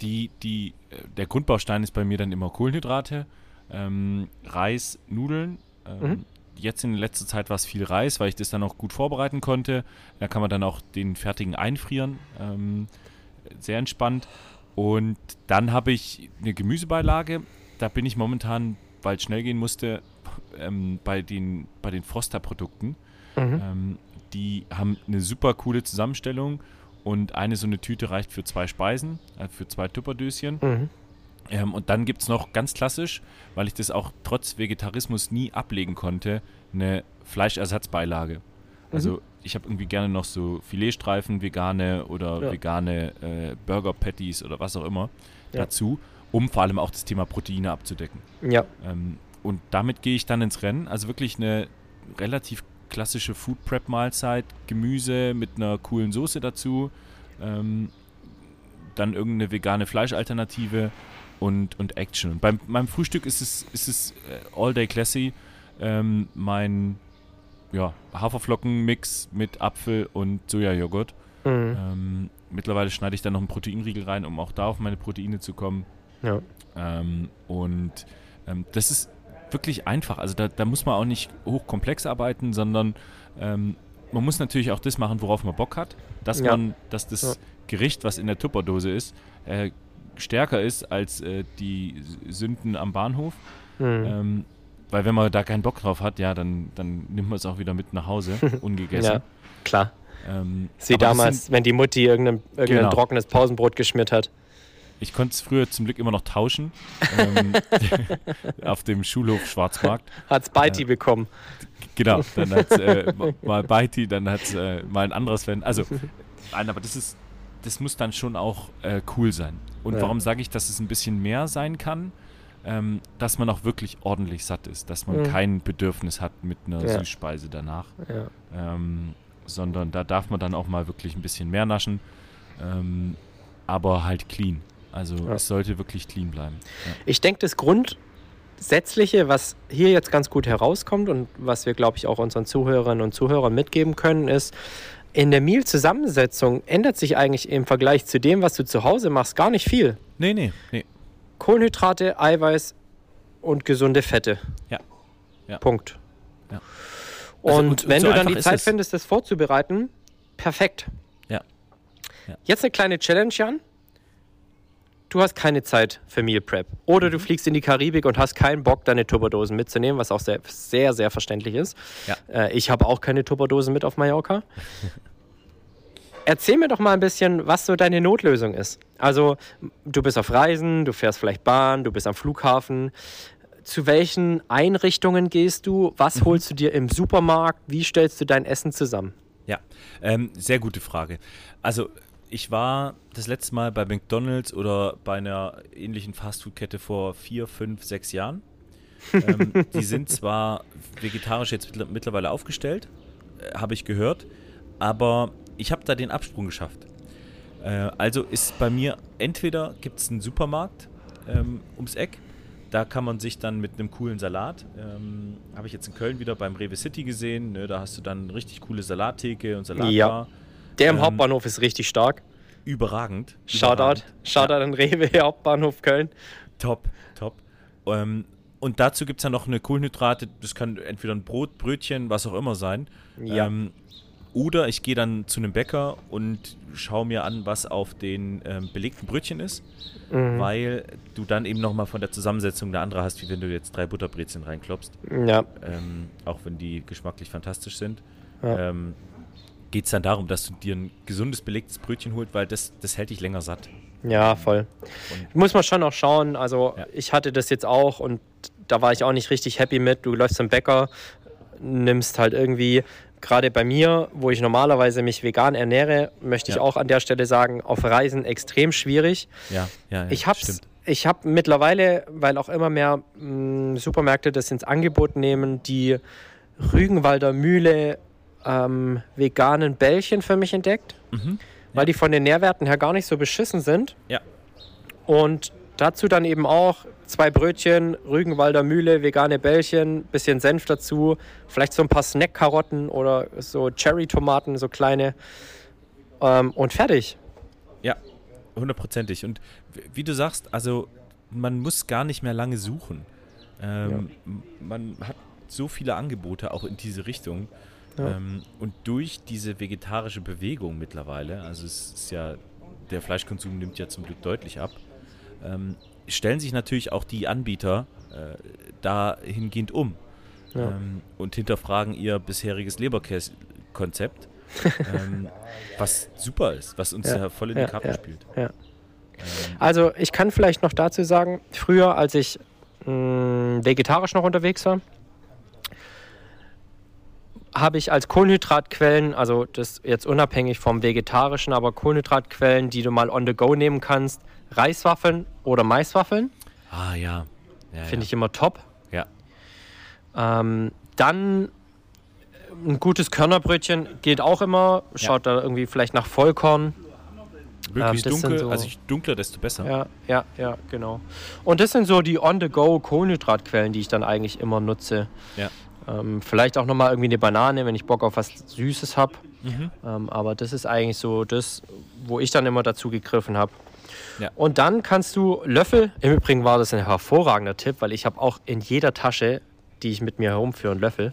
die, die, äh, der Grundbaustein ist bei mir dann immer Kohlenhydrate, ähm, Reis, Nudeln. Ähm, mhm. Jetzt in letzter Zeit war es viel Reis, weil ich das dann auch gut vorbereiten konnte. Da kann man dann auch den fertigen einfrieren. Ähm, sehr entspannt. Und dann habe ich eine Gemüsebeilage da bin ich momentan, weil es schnell gehen musste, ähm, bei den, bei den Froster-Produkten. Mhm. Ähm, die haben eine super coole Zusammenstellung und eine so eine Tüte reicht für zwei Speisen, äh, für zwei Tupperdöschen. Mhm. Ähm, und dann gibt es noch ganz klassisch, weil ich das auch trotz Vegetarismus nie ablegen konnte, eine Fleischersatzbeilage. Also ich habe irgendwie gerne noch so Filetstreifen, vegane oder Ja. vegane äh, Burger Patties oder was auch immer Ja. dazu, um vor allem auch das Thema Proteine abzudecken. Ja. Ähm, und damit gehe ich dann ins Rennen. Also wirklich eine relativ klassische Food Prep Mahlzeit, Gemüse mit einer coolen Soße dazu, ähm, dann irgendeine vegane Fleischalternative und, und Action. Und beim meinem Frühstück ist es, ist es äh, All Day Classy, ähm, mein ja, Haferflockenmix mit Apfel und Sojajoghurt. Mhm. Ähm, mittlerweile schneide ich dann noch einen Proteinriegel rein, um auch da auf meine Proteine zu kommen. Ja. Ähm, und ähm, das ist wirklich einfach. Also da, da muss man auch nicht hochkomplex arbeiten, sondern ähm, man muss natürlich auch das machen, worauf man Bock hat. Dass Ja. man, dass das Ja. Gericht, was in der Tupperdose ist, äh, stärker ist als äh, die Sünden am Bahnhof. Mhm. Weil wenn man da keinen Bock drauf hat, ja, dann, dann nimmt man es auch wieder mit nach Hause, [laughs] ungegessen. Ja, klar. Ähm, das damals, sind- wenn die Mutti irgendein, irgendein Genau. trockenes Pausenbrot geschmiert hat. Ich konnte es früher zum Glück immer noch tauschen. ähm, [laughs] [laughs] auf dem Schulhof Schwarzmarkt. Hat's Beiti Ja. bekommen. Genau, dann hat äh, ma- mal Beiti, dann hat äh, mal ein anderes Fan. Also, nein, aber das ist, das muss dann schon auch äh, cool sein. Und Ja. warum sage ich, dass es ein bisschen mehr sein kann? Ähm, dass man auch wirklich ordentlich satt ist, dass man Mhm. kein Bedürfnis hat mit einer Ja. Süßspeise danach. Ja. Ähm, sondern da darf man dann auch mal wirklich ein bisschen mehr naschen. Ähm, aber halt clean. Also Ja. es sollte wirklich clean bleiben. Ich denke, das Grundsätzliche, was hier jetzt ganz gut herauskommt und was wir, glaube ich, auch unseren Zuhörerinnen und Zuhörern mitgeben können, ist, in der Meal-Zusammensetzung ändert sich eigentlich im Vergleich zu dem, was du zu Hause machst, gar nicht viel. Nee, nee, nee. Kohlenhydrate, Eiweiß und gesunde Fette. Ja. Ja. Punkt. Ja. Also, Und, und- wenn so du dann die Zeit es. findest, das vorzubereiten, perfekt. Ja. Ja. Jetzt eine kleine Challenge, Jan. Du hast keine Zeit für Meal Prep. Oder Mhm. du fliegst in die Karibik und hast keinen Bock, deine Tupperdosen mitzunehmen, was auch sehr, sehr, sehr verständlich ist. Ja. Äh, ich habe auch keine Tupperdosen mit auf Mallorca. [laughs] Erzähl mir doch mal ein bisschen, was so deine Notlösung ist. Also, du bist auf Reisen, du fährst vielleicht Bahn, du bist am Flughafen. Zu welchen Einrichtungen gehst du? Was holst du dir im Supermarkt? Wie stellst du dein Essen zusammen? Ja, ähm, sehr gute Frage. Also ich war das letzte Mal bei McDonald's oder bei einer ähnlichen Fastfood-Kette vor vier, fünf, sechs Jahren. ähm, [laughs] die sind zwar vegetarisch jetzt mittler- mittlerweile aufgestellt, äh, habe ich gehört, aber ich habe da den Absprung geschafft. Äh, also ist bei mir entweder gibt es einen Supermarkt ähm, ums Eck, da kann man sich dann mit einem coolen Salat, ähm, habe ich jetzt in Köln wieder beim Rewe City gesehen, ne, da hast du dann richtig coole Salattheke und Salatbar. Ja. Der im Ähm, Hauptbahnhof ist richtig stark. Überragend. Shoutout. Shoutout an Rewe, [laughs] Hauptbahnhof Köln. Top, top. Ähm, und dazu gibt es ja noch eine Kohlenhydrate, das kann entweder ein Brot, Brötchen, was auch immer sein. Ja. Ähm, oder ich gehe dann zu einem Bäcker und schaue mir an, was auf den ähm, belegten Brötchen ist, Mhm. weil du dann eben nochmal von der Zusammensetzung eine andere hast, wie wenn du jetzt drei Butterbrezeln reinklopfst, Ja, ähm, auch wenn die geschmacklich fantastisch sind. Ja. Ähm, geht es dann darum, dass du dir ein gesundes belegtes Brötchen holst, weil das, das hält dich länger satt. ja, voll. Und Muss man schon auch schauen. Also, Ja. ich hatte das jetzt auch und da war ich auch nicht richtig happy mit. Du läufst zum Bäcker, nimmst halt irgendwie, gerade bei mir, wo ich normalerweise mich vegan ernähre, möchte ich Ja. auch an der Stelle sagen, auf Reisen extrem schwierig. ja, ja, ja Ich hab's, ich habe mittlerweile, weil auch immer mehr mh, Supermärkte das ins Angebot nehmen, die Rügenwalder Mühle ähm, veganen Bällchen für mich entdeckt, Mhm. weil die von den Nährwerten her gar nicht so beschissen sind. Ja. Und dazu dann eben auch zwei Brötchen, Rügenwalder Mühle, vegane Bällchen, bisschen Senf dazu, vielleicht so ein paar Snackkarotten oder so Cherry-Tomaten, so kleine. Ähm, und fertig. Ja, hundertprozentig. Und wie du sagst, also man muss gar nicht mehr lange suchen. Ähm, m- Man hat so viele Angebote auch in diese Richtung. Ja. Ähm, und durch diese vegetarische Bewegung mittlerweile, also es ist ja, der Fleischkonsum nimmt ja zum Glück deutlich ab, ähm, stellen sich natürlich auch die Anbieter äh, dahingehend um Ja. ähm, und hinterfragen ihr bisheriges Leberkäse-Konzept, [laughs] ähm, was super ist, was uns Ja, ja, voll in ja, die Karten spielt. Ähm, Also ich kann vielleicht noch dazu sagen, früher, als ich mh, vegetarisch noch unterwegs war, habe ich als Kohlenhydratquellen, also das jetzt unabhängig vom vegetarischen, aber Kohlenhydratquellen, die du mal on the go nehmen kannst, Reiswaffeln oder Maiswaffeln, ah ja, ja finde ja. ich immer top. Ja. Ähm, dann ein gutes Körnerbrötchen geht auch immer. Schaut da irgendwie vielleicht nach Vollkorn. Wirklich sind dunkel, so- also je dunkler, desto besser. Ja, ja, ja, genau. Und das sind so die on-the-go Kohlenhydratquellen, die ich dann eigentlich immer nutze. Ja. Ähm, vielleicht auch nochmal irgendwie eine Banane, wenn ich Bock auf was Süßes habe. Mhm. Ähm, aber das ist eigentlich so das, wo ich dann immer dazu gegriffen habe. Ja. Und dann kannst du Löffel, im Übrigen war das ein hervorragender Tipp, weil ich habe auch in jeder Tasche, die ich mit mir herumführe, einen Löffel.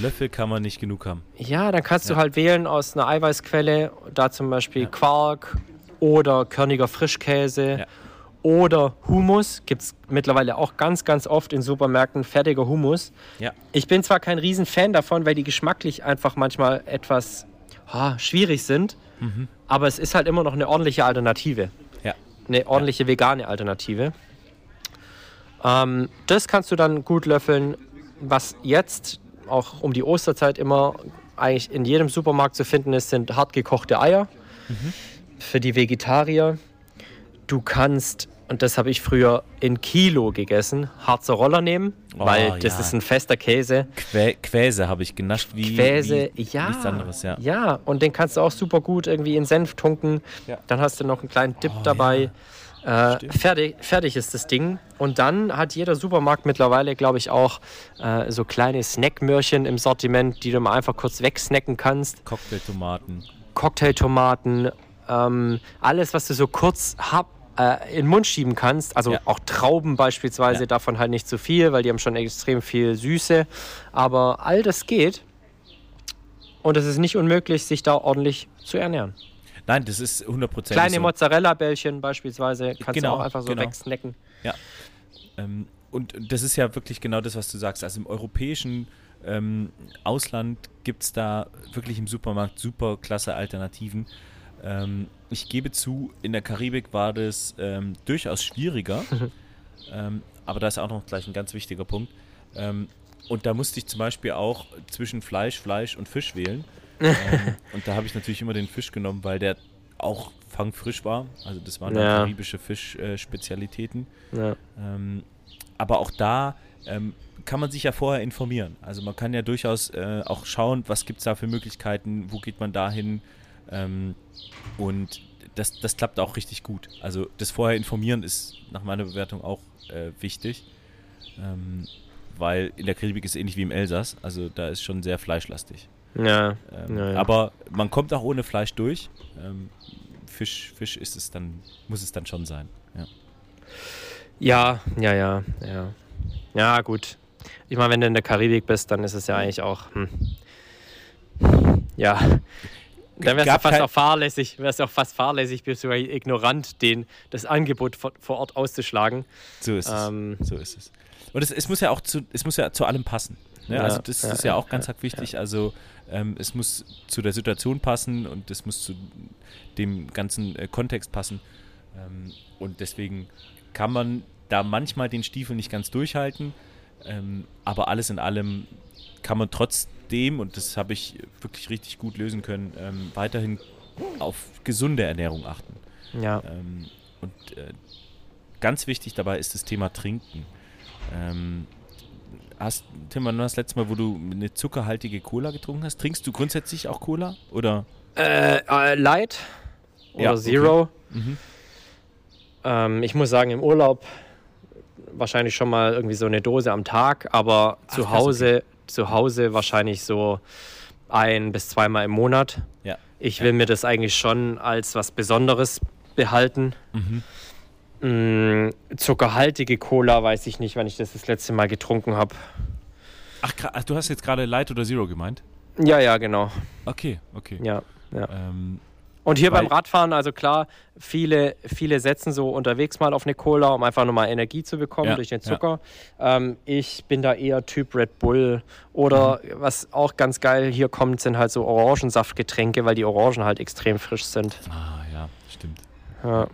Löffel kann man nicht genug haben. Ja, dann kannst Ja. du halt wählen aus einer Eiweißquelle, da zum Beispiel Quark oder körniger Frischkäse Ja. oder Hummus. Gibt es mittlerweile auch ganz, ganz oft in Supermärkten fertiger Hummus. Ja. Ich bin zwar kein Riesenfan davon, weil die geschmacklich einfach manchmal etwas ah, schwierig sind, aber es ist halt immer noch eine ordentliche Alternative. Eine ordentliche vegane Alternative. Ähm, das kannst du dann gut löffeln. Was jetzt auch um die Osterzeit immer eigentlich in jedem Supermarkt zu finden ist, sind hart gekochte Eier für die Vegetarier. Du kannst, und das habe ich früher in Kilo gegessen, Harzer Roller nehmen, Oh, weil das ja. ist ein fester Käse. Quä Quäse habe ich genascht wie, Quäse, wie ja. nichts anderes, ja. Ja, und den kannst du auch super gut irgendwie in Senf tunken. Ja. Dann hast du noch einen kleinen Dip Oh, dabei. Äh, fertig, fertig ist das Ding. Und dann hat jeder Supermarkt mittlerweile, glaube ich, auch äh, so kleine Snackmörchen im Sortiment, die du mal einfach kurz wegsnacken kannst. Cocktailtomaten. Cocktailtomaten, ähm, alles, was du so kurz hab, äh, in den Mund schieben kannst. Also Ja. auch Trauben beispielsweise, Ja. davon halt nicht zu viel, weil die haben schon extrem viel Süße. Aber all das geht. Und es ist nicht unmöglich, sich da ordentlich zu ernähren. Nein, das ist 100% Kleine so. Mozzarella-Bällchen beispielsweise kannst Genau, du auch einfach so genau. wegsnacken. Ähm, und das ist ja wirklich genau das, was du sagst. Also im europäischen ähm, Ausland gibt es da wirklich im Supermarkt super klasse Alternativen. Ähm, ich gebe zu, in der Karibik war das ähm, durchaus schwieriger. [laughs] ähm, aber da ist auch noch gleich ein ganz wichtiger Punkt. Ähm, und da musste ich zum Beispiel auch zwischen Fleisch, Fleisch und Fisch wählen. [laughs] ähm, und da habe ich natürlich immer den Fisch genommen, weil der auch fangfrisch war. Also das waren Ja. karibische Fischspezialitäten. Ja. Ähm, aber auch da kann man sich ja vorher informieren. Also man kann ja durchaus äh, auch schauen, was gibt es da für Möglichkeiten, wo geht man da hin. Ähm, und das, das klappt auch richtig gut. Also das vorher informieren ist nach meiner Bewertung auch äh, wichtig. Ähm, weil in der Karibik ist ähnlich wie im Elsass. Also da ist schon sehr fleischlastig. Ja. Ähm, Ja, ja. Aber man kommt auch ohne Fleisch durch. Ähm, Fisch, Fisch ist es dann, muss es dann schon sein. Ja. ja, ja, ja, ja. Ja, gut. Ich meine, wenn du in der Karibik bist, dann ist es ja eigentlich auch. Hm. Ja. Dann wärst du Gab fast auch fahrlässig, wärst du auch fast fahrlässig, bist du ignorant, den, das Angebot vor, vor Ort auszuschlagen. So ist es. Ähm, so ist es. Und es, es muss ja auch zu, es muss ja zu allem passen. Ne? Ja, also das ja, ist ja ja, auch ganz arg wichtig. Also ähm, es muss zu der Situation passen und es muss zu dem ganzen äh, Kontext passen. Ähm, und deswegen kann man da manchmal den Stiefel nicht ganz durchhalten. Ähm, aber alles in allem kann man trotzdem, und das habe ich wirklich richtig gut lösen können, ähm, weiterhin auf gesunde Ernährung achten. Ja. Ähm, und äh, ganz wichtig dabei ist das Thema Trinken. Ähm, hast, Tim, wann war das letzte Mal, wo du eine zuckerhaltige Cola getrunken hast? Trinkst du grundsätzlich auch Cola? Oder? Äh, äh, Light oder Ja, okay. Zero. Mhm. Ähm, ich muss sagen, im Urlaub wahrscheinlich schon mal irgendwie so eine Dose am Tag, aber Ach, zu Hause, zu Hause wahrscheinlich so ein bis zweimal im Monat. Ja. Ich will mir das eigentlich schon als was Besonderes behalten. Mhm. Mm, zuckerhaltige Cola weiß ich nicht, wann ich das das letzte Mal getrunken habe. Ach, du hast jetzt gerade Light oder Zero gemeint? Ja, ja, genau. Okay, okay. Ja, ja. Ähm, Und hier Weil- beim Radfahren, also klar, viele, viele setzen so unterwegs mal auf eine Cola, um einfach nochmal Energie zu bekommen Ja, durch den ja. Zucker. Ähm, ich bin da eher Typ Red Bull. Oder Mhm. was auch ganz geil hier kommt, sind halt so Orangensaftgetränke, weil die Orangen halt extrem frisch sind. Ah, ja, stimmt. Ja.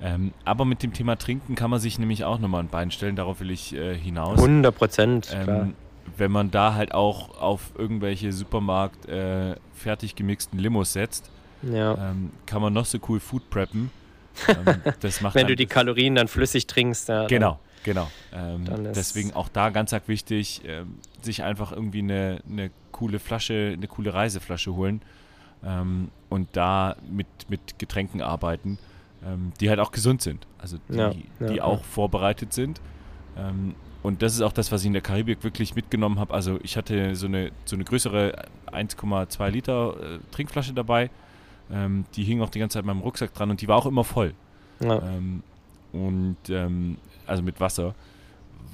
Ähm, aber mit dem Thema Trinken kann man sich nämlich auch nochmal ein Bein stellen, darauf will ich äh, hinaus. 100 Prozent, klar. Ähm, wenn man da halt auch auf irgendwelche Supermarkt äh, fertig gemixten Limos setzt, Ja. ähm, kann man noch so cool Food preppen. Ähm, [laughs] das macht Wenn du die Kalorien dann flüssig trinkst. Ja, Genau, genau. Ähm, deswegen auch da ganz arg wichtig, ähm, sich einfach irgendwie eine, eine coole Flasche, eine coole Reiseflasche holen ähm, und da mit, mit Getränken arbeiten, ähm, die halt auch gesund sind. Also die, Ja, ja, die auch vorbereitet sind. Und das ist auch das, was ich in der Karibik wirklich mitgenommen habe. Also ich hatte so eine, so eine größere 1,2 Liter äh, Trinkflasche dabei. Ähm, die hing auch die ganze Zeit in meinem Rucksack dran und die war auch immer voll. Ja. Ähm, und ähm, also mit Wasser,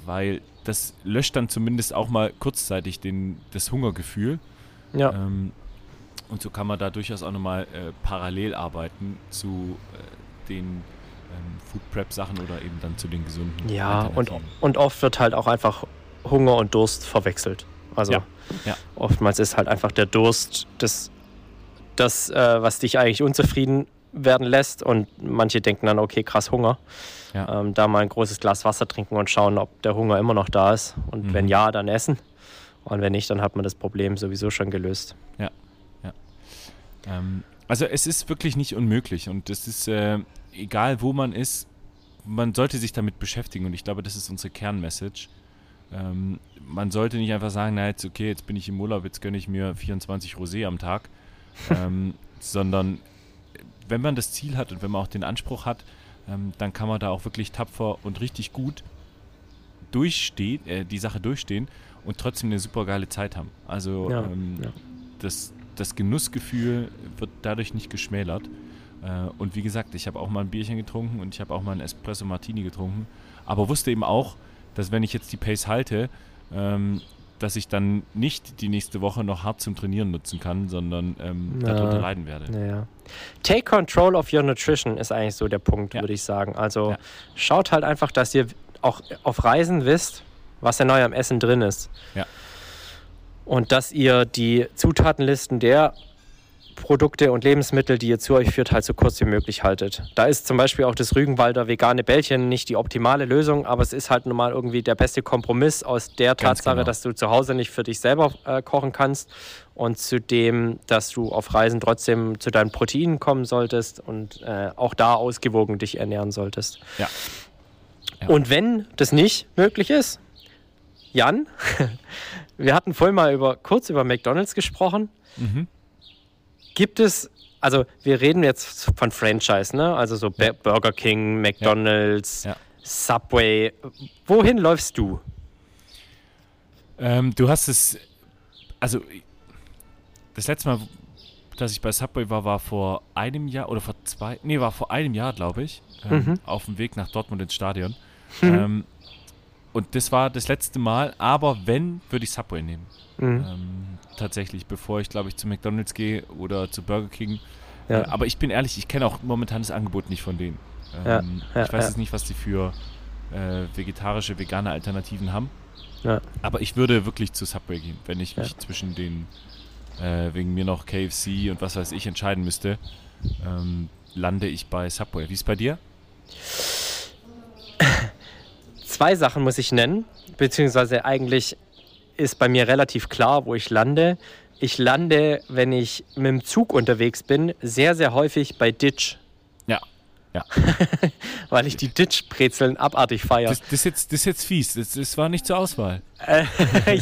weil das löscht dann zumindest auch mal kurzzeitig den, das Hungergefühl. ja. Ähm, und so kann man da durchaus auch nochmal äh, parallel arbeiten zu äh, den ähm, Food Prep Sachen oder eben dann zu den gesunden. Ja, und, und oft wird halt auch einfach Hunger und Durst verwechselt. Also Ja, ja. oftmals ist halt einfach der Durst das, das äh, was dich eigentlich unzufrieden werden lässt. Und manche denken dann, okay, krass Hunger. Ja. Ähm, da mal ein großes Glas Wasser trinken und schauen, ob der Hunger immer noch da ist. Und Mhm. wenn ja, dann essen. Und wenn nicht, dann hat man das Problem sowieso schon gelöst. Ähm, also es ist wirklich nicht unmöglich und es ist, äh, egal wo man ist, man sollte sich damit beschäftigen und ich glaube, das ist unsere Kernmessage. Ähm, man sollte nicht einfach sagen, na jetzt okay, jetzt bin ich im Urlaub, jetzt gönne ich mir 24 Rosé am Tag, ähm, sondern wenn man das Ziel hat und wenn man auch den Anspruch hat, ähm, dann kann man da auch wirklich tapfer und richtig gut durchstehen, äh, die Sache durchstehen und trotzdem eine super geile Zeit haben. Also Ja, ähm, ja. das, das Genussgefühl wird dadurch nicht geschmälert. Äh, und wie gesagt, ich habe auch mal ein Bierchen getrunken und ich habe auch mal einen Espresso Martini getrunken, aber wusste eben auch, dass wenn ich jetzt die Pace halte, ähm, dass ich dann nicht die nächste Woche noch hart zum Trainieren nutzen kann, sondern ähm, Ja. darunter leiden werde. Naja. Take control of your nutrition ist eigentlich so der Punkt, Ja. würde ich sagen. Also Ja. schaut halt einfach, dass ihr auch auf Reisen wisst, was in eurem Essen drin ist. Ja. Und dass ihr die Zutatenlisten der Produkte und Lebensmittel, die ihr zu euch führt, halt so kurz wie möglich haltet. Da ist zum Beispiel auch das Rügenwalder vegane Bällchen nicht die optimale Lösung, aber es ist halt nun mal irgendwie der beste Kompromiss aus der Ganz Tatsache, genau. dass du zu Hause nicht für dich selber äh, kochen kannst und zudem, dass du auf Reisen trotzdem zu deinen Proteinen kommen solltest und äh, auch da ausgewogen dich ernähren solltest. Ja. Ja. Und wenn das nicht möglich ist, Jan, [laughs] wir hatten vorhin mal über, kurz über McDonalds gesprochen. Mhm. Gibt es, also wir reden jetzt von Franchise, ne? Also so Be- Burger King, McDonalds, Ja. Subway. Wohin läufst du? Ähm, du hast es, also das letzte Mal, dass ich bei Subway war, war vor einem Jahr oder vor zwei, nee, war vor einem Jahr, glaube ich, ähm, Mhm. auf dem Weg nach Dortmund ins Stadion. Ähm, und das war das letzte Mal, aber wenn, würde ich Subway nehmen. Mhm. Ähm, tatsächlich, bevor ich, glaube ich, zu McDonalds gehe oder zu Burger King. Ja. Äh, aber ich bin ehrlich, ich kenne auch momentan das Angebot nicht von denen. Ja, Ähm, ja, ich weiß ja. jetzt nicht, was die für äh, vegetarische, vegane Alternativen haben. Ja. Aber ich würde wirklich zu Subway gehen, wenn ich Ja. mich zwischen den, äh, wegen mir noch KFC und was weiß ich entscheiden müsste, ähm, lande ich bei Subway. Wie ist bei dir? Zwei Sachen muss ich nennen, beziehungsweise eigentlich ist bei mir relativ klar, wo ich lande. Ich lande, wenn ich mit dem Zug unterwegs bin, sehr, sehr häufig bei Ditch, Ja. Ja. [laughs] weil ich die Ditch-Brezeln abartig feiere. Das, das, ist jetzt, das ist jetzt fies. Das, das war nicht zur Auswahl. Äh, [laughs]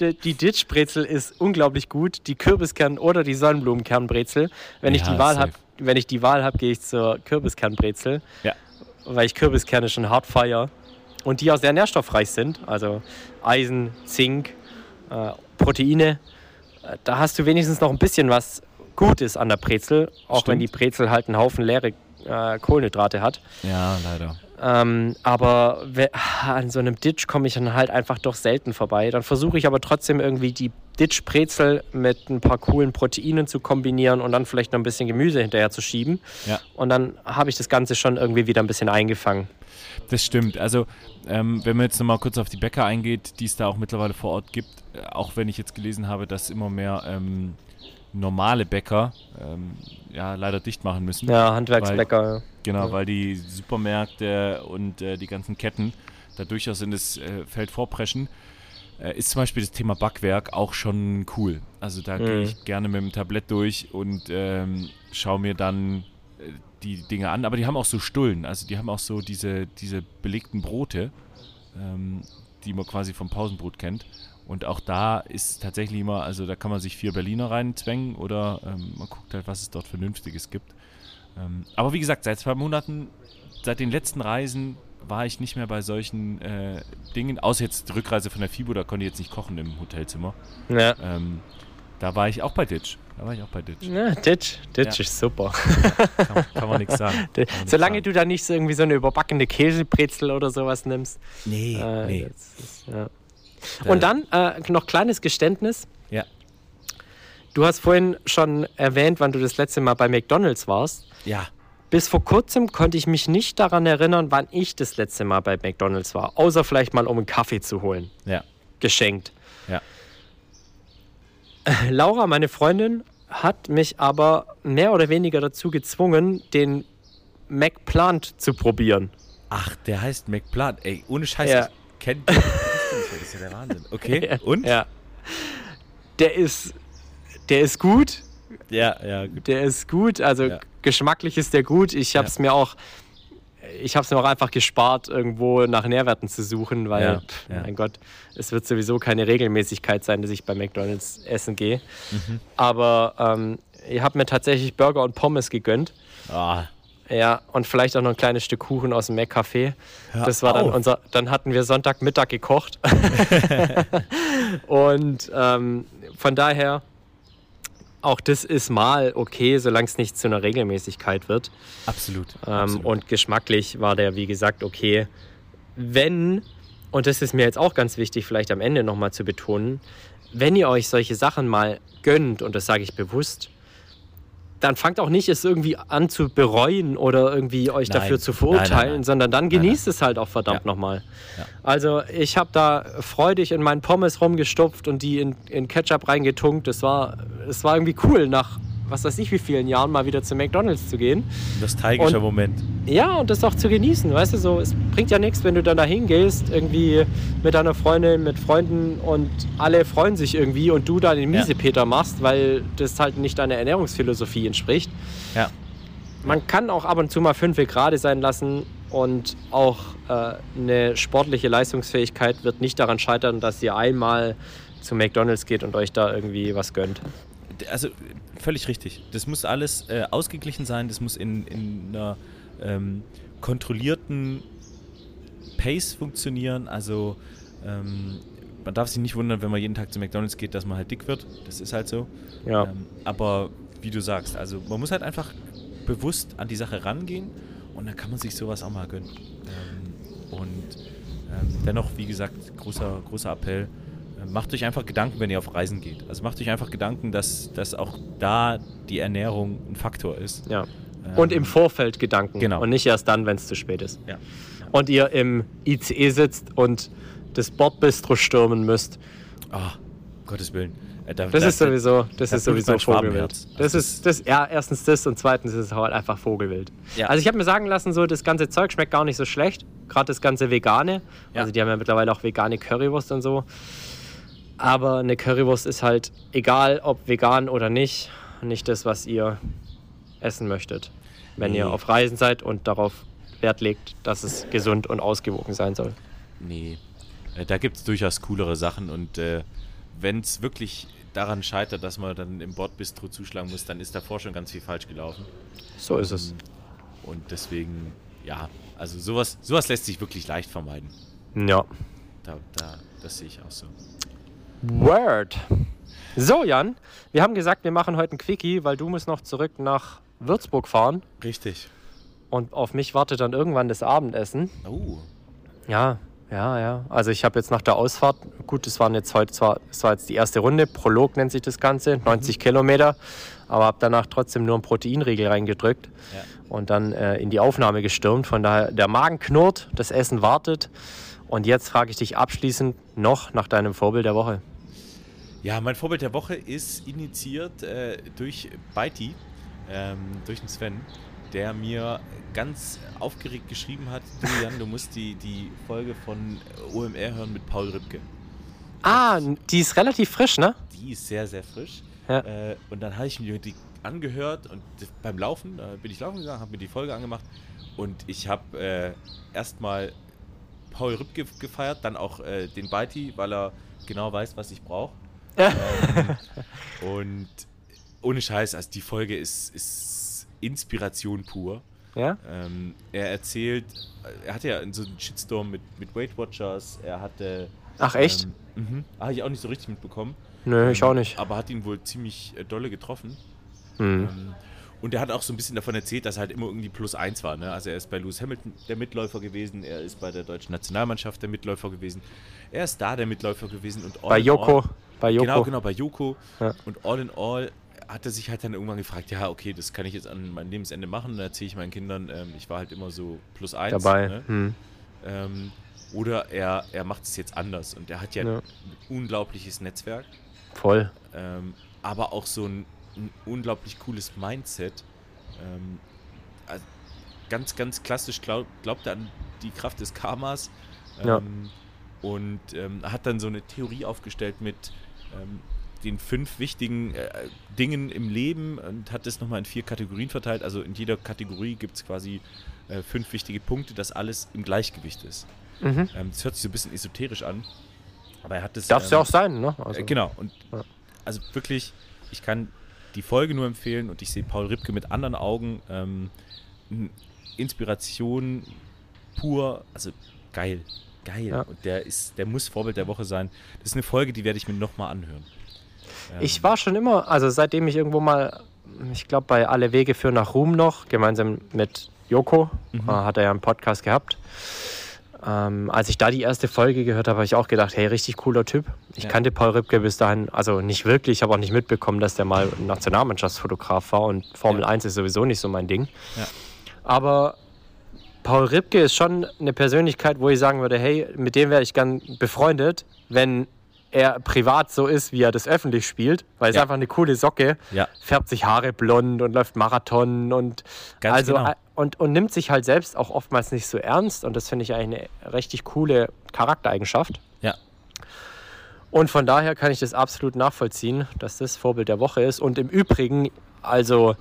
ja, die, Ditch-Brezel ist unglaublich gut. Die Kürbiskern- oder die Sonnenblumenkernbrezel. Wenn ich Ja, die Wahl wenn ich die Wahl habe, gehe ich zur Kürbiskernbrezel. Ja. Weil ich Kürbiskerne schon hart feiere. Und die auch sehr nährstoffreich sind. Also Eisen, Zink, äh, Proteine. Äh, Da hast du wenigstens noch ein bisschen was Gutes an der Brezel. Auch wenn die Stimmt. Brezel halt einen Haufen leere äh, Kohlenhydrate hat. Ja, leider. Ähm, aber an so einem Ditch komme ich dann halt einfach doch selten vorbei. Dann versuche ich aber trotzdem irgendwie die Ditch-Brezel mit ein paar coolen Proteinen zu kombinieren und dann vielleicht noch ein bisschen Gemüse hinterher zu schieben. Ja. Und dann habe ich das Ganze schon irgendwie wieder ein bisschen eingefangen. Das stimmt. Also, ähm, wenn man jetzt nochmal kurz auf die Bäcker eingeht, die es da auch mittlerweile vor Ort gibt, äh, auch wenn ich jetzt gelesen habe, dass immer mehr ähm, normale Bäcker ähm, ja leider dicht machen müssen. Ja, Handwerksbäcker. Genau, Ja. weil die Supermärkte und äh, die ganzen Ketten da durchaus in das äh, Feld vorpreschen, äh, ist zum Beispiel das Thema Backwerk auch schon cool. Also da gehe Mhm. ich gerne mit dem Tablett durch und ähm, schaue mir dann äh, die Dinge an. Aber die haben auch so Stullen, also die haben auch so diese, diese belegten Brote, ähm, die man quasi vom Pausenbrot kennt. Und auch da ist tatsächlich immer, also da kann man sich vier Berliner reinzwängen oder ähm, man guckt halt, was es dort Vernünftiges gibt. Ähm, aber wie gesagt, seit zwei Monaten, seit den letzten Reisen war ich nicht mehr bei solchen äh, Dingen, außer jetzt die Rückreise von der FIBO, da konnte ich jetzt nicht kochen im Hotelzimmer. Ja. Ähm, da war ich auch bei Ditch. Da war ich auch bei Ditch. Ja, Ditch, Ditch Ja. ist super. [laughs] Kann, kann man nichts sagen. [laughs] Man nix Solange sagen. du da nicht so irgendwie so eine überbackene Käsebrezel oder sowas nimmst. Nee, Äh, nee. ist, ja. Da- Und dann äh, noch kleines Geständnis. Ja. Du hast vorhin schon erwähnt, wann du das letzte Mal bei McDonald's warst. Ja. Bis vor kurzem konnte ich mich nicht daran erinnern, wann ich das letzte Mal bei McDonald's war. Außer vielleicht mal, um einen Kaffee zu holen. Ja. Geschenkt. Ja. Laura, meine Freundin, hat mich aber mehr oder weniger dazu gezwungen, den McPlant zu probieren. Ach, der heißt McPlant. Ey, ohne Scheiß, Ja. ich Das ist ja der Wahnsinn. Okay, [laughs] und? Ja. Der ist, der ist gut. Ja, ja, gut. Der ist gut. Also Ja. geschmacklich ist der gut. Ich habe es mir auch, ich habe es mir auch einfach gespart, irgendwo nach Nährwerten zu suchen, weil, Ja, pff, ja. mein Gott, es wird sowieso keine Regelmäßigkeit sein, dass ich bei McDonald's essen gehe. Mhm. Aber ähm, ich habe mir tatsächlich Burger und Pommes gegönnt. Ah, Ja, und vielleicht auch noch ein kleines Stück Kuchen aus dem Mac-Café. Hör Das war dann auf. unser, dann hatten wir Sonntagmittag gekocht. [laughs] [laughs] und ähm, von daher, auch das ist mal okay, solange es nicht zu einer Regelmäßigkeit wird. absolut. Ähm, absolut. und geschmacklich war der, wie gesagt, okay. Wenn, und das ist mir jetzt auch ganz wichtig, vielleicht am Ende nochmal zu betonen, wenn ihr euch solche Sachen mal gönnt, und das sage ich bewusst, dann fangt auch nicht es irgendwie an zu bereuen oder irgendwie euch Nein. dafür zu verurteilen, nein, nein. sondern dann genießt es halt auch verdammt Ja. nochmal. Ja. Also ich habe da freudig in meinen Pommes rumgestopft und die in, in Ketchup reingetunkt. Das war, es war irgendwie cool, nach was weiß ich wie vielen Jahren mal wieder zu McDonalds zu gehen. Nostalgischer und- Moment. Ja, und das auch zu genießen, weißt du, so, es bringt ja nichts, wenn du dann da hingehst, irgendwie mit deiner Freundin, mit Freunden und alle freuen sich irgendwie und du da den Ja. Miesepeter machst, weil das halt nicht deiner Ernährungsphilosophie entspricht. Ja. Man kann auch ab und zu mal fünf gerade sein lassen und auch äh, eine sportliche Leistungsfähigkeit wird nicht daran scheitern, dass ihr einmal zu McDonalds geht und euch da irgendwie was gönnt. Also völlig richtig. Das muss alles äh, ausgeglichen sein, das muss in, in einer ähm, kontrollierten Pace funktionieren. Also ähm, man darf sich nicht wundern, wenn man jeden Tag zu McDonalds geht, dass man halt dick wird. Das ist halt so. Ja. Ähm, aber wie du sagst, also man muss halt einfach bewusst an die Sache rangehen und dann kann man sich sowas auch mal gönnen. Ähm, und ähm, dennoch, wie gesagt, großer, großer Appell, macht euch einfach Gedanken, wenn ihr auf Reisen geht. Also macht euch einfach Gedanken, dass, dass auch da die Ernährung ein Faktor ist. Ja. Ähm, Und im Vorfeld Gedanken. Genau. Und nicht erst dann, wenn es zu spät ist. Ja. Und ihr im ICE sitzt und das Bordbistro stürmen müsst. Ah, Gottes Willen. Äh, da- Das da- ist sowieso, das da ist sowieso Vogelwild. Schwabenherz. Das ist das, ja, erstens das und zweitens ist es halt einfach Vogelwild. Ja. Also ich habe mir sagen lassen, so das ganze Zeug schmeckt gar nicht so schlecht. Gerade das ganze Vegane. Ja. Also die haben ja mittlerweile auch vegane Currywurst und so. Aber eine Currywurst ist halt egal, ob vegan oder nicht, nicht das, was ihr essen möchtet. Wenn ihr Nee. auf Reisen seid und darauf Wert legt, dass es gesund und ausgewogen sein soll. Nee, äh, da gibt es durchaus coolere Sachen und äh, wenn es wirklich daran scheitert, dass man dann im Bordbistro zuschlagen muss, dann ist davor schon ganz viel falsch gelaufen. So ist es. Und deswegen, ja, also sowas, sowas lässt sich wirklich leicht vermeiden. Ja. Da, da, das sehe ich auch so. Word. So, Jan, wir haben gesagt, wir machen heute ein Quickie, weil du musst noch zurück nach Würzburg fahren. Richtig. und auf mich wartet dann irgendwann das Abendessen. Oh. Ja, ja, ja. Also ich habe jetzt nach der Ausfahrt, gut, das waren jetzt heute zwar, das war jetzt die erste Runde, Prolog nennt sich das Ganze, 90 Mhm. Kilometer, aber habe danach trotzdem nur einen Proteinriegel reingedrückt Ja. und dann äh, in die Aufnahme gestürmt. Von daher, der Magen knurrt, das Essen wartet. Und jetzt frage ich dich abschließend noch nach deinem Vorbild der Woche. Ja, mein Vorbild der Woche ist initiiert äh, durch Beiti, ähm, durch den Sven, der mir ganz aufgeregt geschrieben hat, du Jan, du musst die, die Folge von OMR hören mit Paul Ripke. Ah, die ist relativ frisch, ne? Die ist sehr, sehr frisch. Ja. Äh, und dann habe ich mir die angehört und beim Laufen, da bin ich laufen gegangen, habe mir die Folge angemacht und ich habe äh, erstmal Paul Ripke gefeiert, dann auch äh, den Beiti, weil er genau weiß, was ich brauche. Ähm, [laughs] und ohne Scheiß, also die Folge ist, ist Inspiration pur. Ja? Ähm, er erzählt, er hatte ja so einen Shitstorm mit, mit Weight Watchers, er hatte. Ach, echt? Ähm, mhm, habe ich auch nicht so richtig mitbekommen. Nö, ich Ähm, auch nicht. Aber hat ihn wohl ziemlich äh, dolle getroffen. Hm. Ähm, und er hat auch so ein bisschen davon erzählt, dass er halt immer irgendwie plus eins war. Ne? Also er ist bei Lewis Hamilton der Mitläufer gewesen, er ist bei der deutschen Nationalmannschaft der Mitläufer gewesen, er ist da der Mitläufer gewesen und all Bei Joko. all- Bei Joko. Genau, genau, bei Joko. Ja. Und all in all hat er sich halt dann irgendwann gefragt, ja, okay, das kann ich jetzt an mein Lebensende machen. Dann erzähle ich meinen Kindern, ähm, ich war halt immer so plus eins. dabei. Ne? Hm. Ähm, oder er, er macht es jetzt anders. Und er hat ja, Ja. ein unglaubliches Netzwerk, Voll. ähm, aber auch so ein, ein unglaublich cooles Mindset. Ähm, also ganz, ganz klassisch glaub, glaubt er an die Kraft des Karmas. Ähm, Ja. Und ähm, hat dann so eine Theorie aufgestellt mit ähm, den fünf wichtigen äh, Dingen im Leben und hat das nochmal in vier Kategorien verteilt. Also in jeder Kategorie gibt es quasi äh, fünf wichtige Punkte, dass alles im Gleichgewicht ist. Mhm. Ähm, das hört sich so ein bisschen esoterisch an, aber er hat das. Darf es ähm, ja auch sein, ne? Also, äh, genau. Und Ja. also wirklich, ich kann die Folge nur empfehlen und ich sehe Paul Ripke mit anderen Augen. Ähm, Inspiration pur, also geil. Geil. Ja. Und der ist, der muss Vorbild der Woche sein. Das ist eine Folge, die werde ich mir nochmal anhören. Ähm, Ich war schon immer, also seitdem ich irgendwo mal, ich glaube bei Alle Wege führen nach Ruhm noch, gemeinsam mit Joko, Mhm. äh, hat er ja einen Podcast gehabt. Ähm, als ich da die erste Folge gehört habe, habe ich auch gedacht, hey, richtig cooler Typ. Ich Ja. kannte Paul Ripke bis dahin, also nicht wirklich, ich habe auch nicht mitbekommen, dass der mal Nationalmannschaftsfotograf war und Formel Ja. 1 ist sowieso nicht so mein Ding. Ja. Aber Paul Ripke ist schon eine Persönlichkeit, wo ich sagen würde, hey, mit dem wäre ich gern befreundet, wenn er privat so ist, wie er das öffentlich spielt, weil es Ja. einfach eine coole Socke, Ja, färbt sich Haare blond und läuft Marathon und Ganz also genau. und, und nimmt sich halt selbst auch oftmals nicht so ernst und das finde ich eigentlich eine richtig coole Charaktereigenschaft. ja. Und von daher kann ich das absolut nachvollziehen, dass das Vorbild der Woche ist. Und im Übrigen, also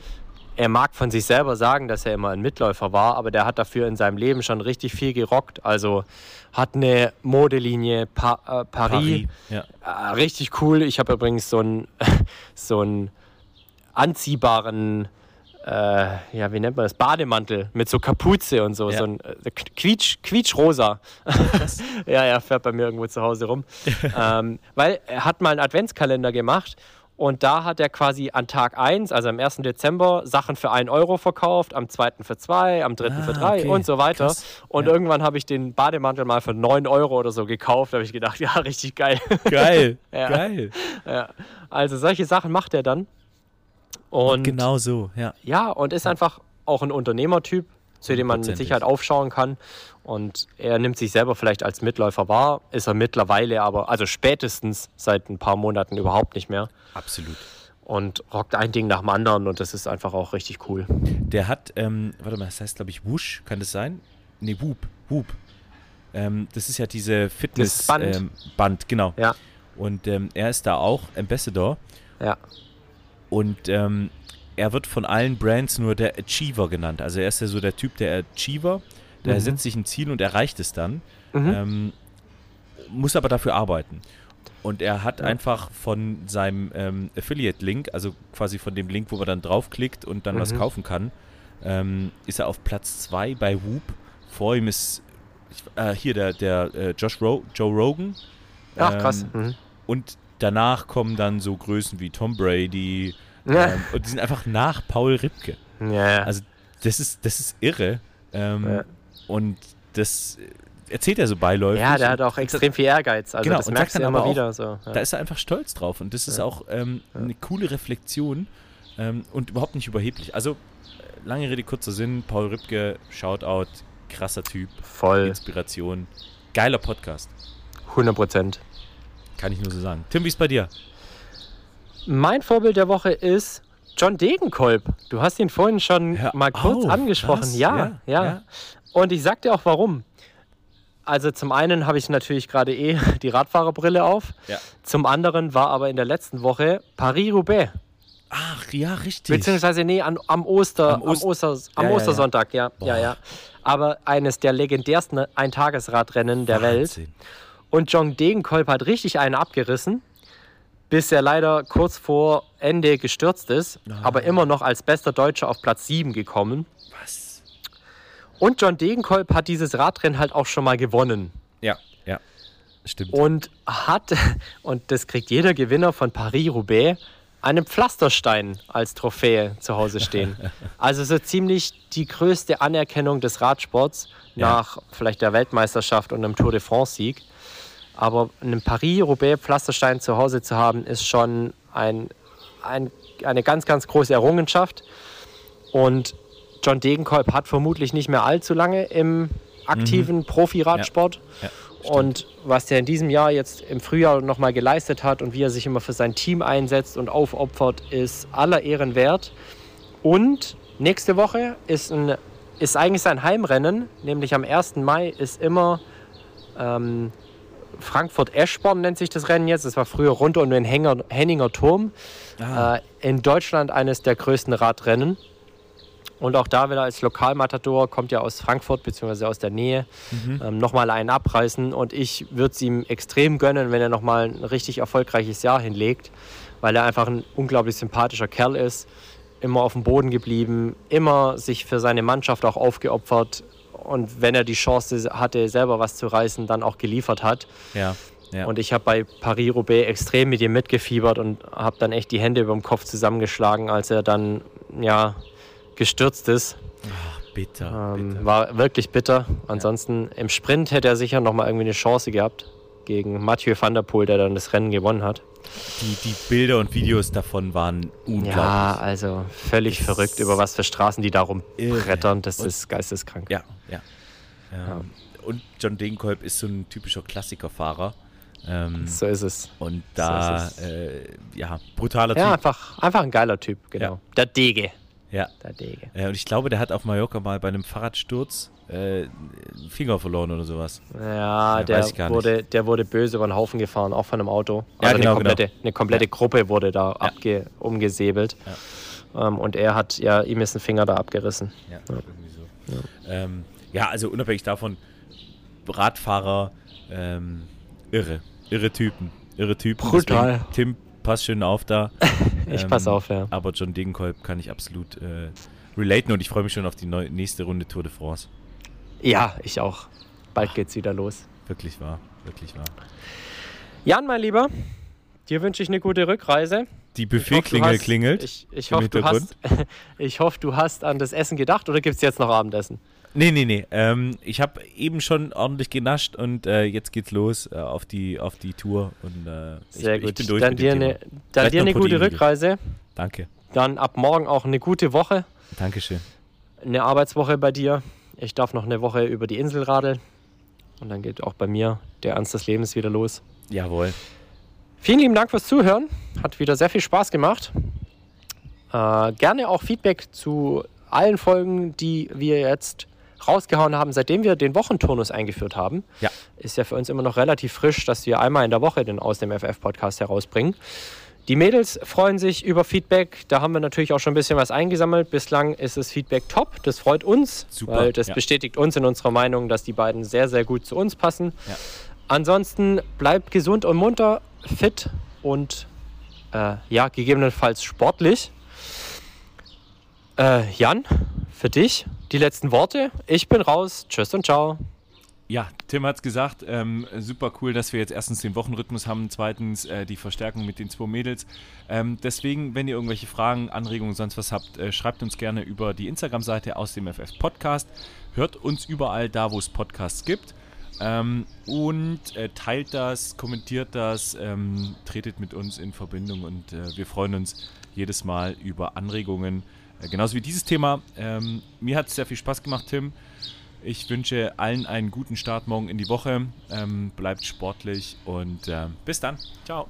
er mag von sich selber sagen, dass er immer ein Mitläufer war, aber der hat dafür in seinem Leben schon richtig viel gerockt. Also hat eine Modelinie pa äh, Paris, Ja. äh, richtig cool. Ich habe übrigens so einen [laughs] so einen anziehbaren, äh, ja, wie nennt man das, Bademantel mit so Kapuze und so, Ja. so ein äh, quietsch, quietschrosa. [laughs] ja, ja, fährt bei mir irgendwo zu Hause rum. [laughs] ähm, weil er hat mal einen Adventskalender gemacht und da hat er quasi an Tag 1, also am 1. Dezember, Sachen für 1 Euro verkauft, am 2. für 2, am 3. für Ah, 3 okay. und so weiter. Krass. Und Ja. irgendwann habe ich den Bademantel mal für 9 Euro oder so gekauft. Da habe ich gedacht, [laughs] ja, richtig geil. Geil. [laughs] Ja. Geil. ja. Also solche Sachen macht er dann. Und genau so, ja. ja, und ist einfach auch ein Unternehmertyp, zu dem man mit. Sicherheit aufschauen kann. Und er nimmt sich selber vielleicht als Mitläufer wahr, ist er mittlerweile aber, also spätestens seit ein paar Monaten überhaupt nicht mehr. Absolut. Und rockt ein Ding nach dem anderen und das ist einfach auch richtig cool. Der hat, ähm, warte mal, das heißt, glaube ich, Wush, kann das sein? Nee, Whoop, Whoop. Ähm, das ist ja diese Fitness Band. Ähm, Band, genau. Ja, Und ähm, er ist da auch Ambassador ja, und ähm, er wird von allen Brands nur der Achiever genannt. Also er ist ja so der Typ der Achiever, der Mhm. setzt sich ein Ziel und erreicht es dann, mhm. ähm, muss aber dafür arbeiten. Und er hat Ja. einfach von seinem ähm, Affiliate-Link, also quasi von dem Link, wo man dann draufklickt und dann was Mhm. kaufen kann, ähm, ist er auf Platz 2 bei Whoop. Vor ihm ist ich, äh, hier der, der äh, Josh Ro Joe Rogan. Ach, krass. Ähm, Mhm. und danach kommen dann so Größen wie Tom Brady. Ja. [laughs] Ähm, und die sind einfach nach Paul Ripke. Ja. Also das ist, das ist irre. Ähm, Ja. Und das erzählt er so beiläufig. Ja, der hat auch extrem viel Ehrgeiz. Also Genau, das merkst du immer auch, wieder. So. Ja. Da ist er einfach stolz drauf. Und das ist auch ähm, eine coole Reflexion ähm, und überhaupt nicht überheblich. Also, äh, lange Rede, kurzer Sinn. Paul Rübke, Shoutout, krasser Typ, Voll, Inspiration. Geiler Podcast. 100 Prozent. Kann ich nur so sagen. Tim, wie ist bei dir? Mein Vorbild der Woche ist John Degenkolb. Du hast ihn vorhin schon Hör mal kurz auf, angesprochen. Ja, Ja, ja, ja. Und ich sag dir auch warum. Also zum einen habe ich natürlich gerade eh [laughs] die Radfahrerbrille auf. Ja. Zum anderen war aber in der letzten Woche Paris-Roubaix. Ach, ja, richtig. Beziehungsweise, nee, an, am, Oster, Am am, Ost- Oster, am Ja, ja, ja. Ostersonntag, ja, ja, ja. Aber eines der legendärsten Eintagesradrennen der Welt. Und John Degenkolb hat richtig einen abgerissen, bis er leider kurz vor Ende gestürzt ist, Ah. aber immer noch als bester Deutscher auf Platz 7 gekommen. Und John Degenkolb hat dieses Radrennen halt auch schon mal gewonnen. Ja, ja. Stimmt. Und hat, [laughs] und das kriegt jeder Gewinner von Paris-Roubaix, einen Pflasterstein als Trophäe zu Hause stehen. [laughs] Also so ziemlich die größte Anerkennung des Radsports Ja. nach vielleicht der Weltmeisterschaft und einem Tour de France-Sieg. Aber einen Paris-Roubaix-Pflasterstein zu Hause zu haben, ist schon ein, ein, eine ganz, ganz große Errungenschaft. Und John Degenkolb hat vermutlich nicht mehr allzu lange im aktiven Profi-Radsport. Ja, Und was der in diesem Jahr jetzt im Frühjahr nochmal geleistet hat und wie er sich immer für sein Team einsetzt und aufopfert, ist aller Ehren wert. Und nächste Woche ist, ein, ist eigentlich sein Heimrennen, nämlich am 1. Mai ist immer ähm, Frankfurt-Eschborn nennt sich das Rennen jetzt. Das war früher rund um den Hänger, Henninger Turm. Ah. Äh, in Deutschland eines der größten Radrennen. Und auch da wieder als Lokalmatador kommt ja aus Frankfurt bzw. aus der Nähe ähm, nochmal einen abreißen. Und ich würde es ihm extrem gönnen, wenn er nochmal ein richtig erfolgreiches Jahr hinlegt, weil er einfach ein unglaublich sympathischer Kerl ist. Immer auf dem Boden geblieben, immer sich für seine Mannschaft auch aufgeopfert. Und wenn er die Chance hatte, selber was zu reißen, dann auch geliefert hat. Ja, ja. Und ich habe bei Paris-Roubaix extrem mit ihm mitgefiebert und habe dann echt die Hände über dem Kopf zusammengeschlagen, als er dann ja, gestürzt ist. bitter, Ähm, bitter. war wirklich bitter. Ansonsten im Sprint hätte er sicher noch mal irgendwie eine Chance gehabt gegen Mathieu van der Poel, der dann das Rennen gewonnen hat. Die, die Bilder und Videos davon waren unglaublich. Ja, also völlig Das verrückt, über was für Straßen die da rumbrettern. Das Und- ist geisteskrank. Ja, ja. Ähm, Und John Degenkolb ist so ein typischer Klassikerfahrer. Ähm, So ist es. und da, ist es. äh, ja, brutaler Ja, Typ. einfach, einfach ein geiler Typ, genau. Ja. Der Dege. Ja. Der Dege. Äh, und ich glaube, der hat auf Mallorca mal bei einem Fahrradsturz äh, einen Finger verloren oder sowas. Ja, Ja, der, nicht. wurde, der wurde böse über den Haufen gefahren, auch von einem Auto. Ja, Also genau, eine komplette, genau. eine komplette Gruppe wurde da abge, umgesäbelt. Ähm, und er hat, ja, ihm ist ein Finger da abgerissen. Ja, irgendwie so. Ja. Ähm, ja, also unabhängig davon, Radfahrer, ähm, irre. Irre Typen. Irre Typen. Brutal. Deswegen, Tim, pass schön auf da. [laughs] Ich Ähm, pass auf, ja. Aber John Degenkolb kann ich absolut äh, relaten und ich freue mich schon auf die neu nächste Runde Tour de France. Ja, ich auch. Bald geht's wieder los. Wirklich wahr, wirklich wahr. Jan, mein Lieber, dir wünsche ich eine gute Rückreise. Die Buffetklingel klingelt. Ich, ich, hoffe, du hast, [laughs] ich hoffe, du hast an das Essen gedacht oder gibt es jetzt noch Abendessen? Nee, nee, nee. Ähm, ich habe eben schon ordentlich genascht und äh, jetzt geht's los äh, auf, die, auf die Tour. Und, äh, Sehr ich, gut. Ich bin durch dann dir Thema. dann dir eine gute. Rückreise. Danke. Dann ab morgen auch eine gute Woche. Dankeschön. Eine Arbeitswoche bei dir. Ich darf noch eine Woche über die Insel radeln. Und dann geht auch bei mir der Ernst des Lebens wieder los. Jawohl. Vielen lieben Dank fürs Zuhören. Hat wieder sehr viel Spaß gemacht. Äh, gerne auch Feedback zu allen Folgen, die wir jetzt rausgehauen haben, seitdem wir den Wochenturnus eingeführt haben. Ja. Ist ja für uns immer noch relativ frisch, dass wir einmal in der Woche den Aus dem FF-Podcast herausbringen. Die Mädels freuen sich über Feedback. Da haben wir natürlich auch schon ein bisschen was eingesammelt. Bislang ist das Feedback top. Das freut uns, Super, weil das ja. bestätigt uns in unserer Meinung, dass die beiden sehr, sehr gut zu uns passen. Ja. Ansonsten bleibt gesund und munter, fit und äh, ja, gegebenenfalls sportlich. Äh, Jan, für dich die letzten Worte. Ich bin raus. Tschüss und ciao. ja, Tim hat es gesagt, ähm, super cool, dass wir jetzt erstens den Wochenrhythmus haben, zweitens äh, die Verstärkung mit den zwei Mädels. Ähm, deswegen, wenn ihr irgendwelche Fragen, Anregungen, sonst was habt, äh, schreibt uns gerne über die Instagram-Seite aus dem FF Podcast. Hört uns überall da, wo es Podcasts gibt. Ähm, und äh, teilt das, kommentiert das, ähm, tretet mit uns in Verbindung und äh, wir freuen uns jedes Mal über Anregungen. Äh, genauso wie dieses Thema. Ähm, mir hat es sehr viel Spaß gemacht, Tim. Ich wünsche allen einen guten Start morgen in die Woche. Ähm, bleibt sportlich und äh, bis dann. Ciao.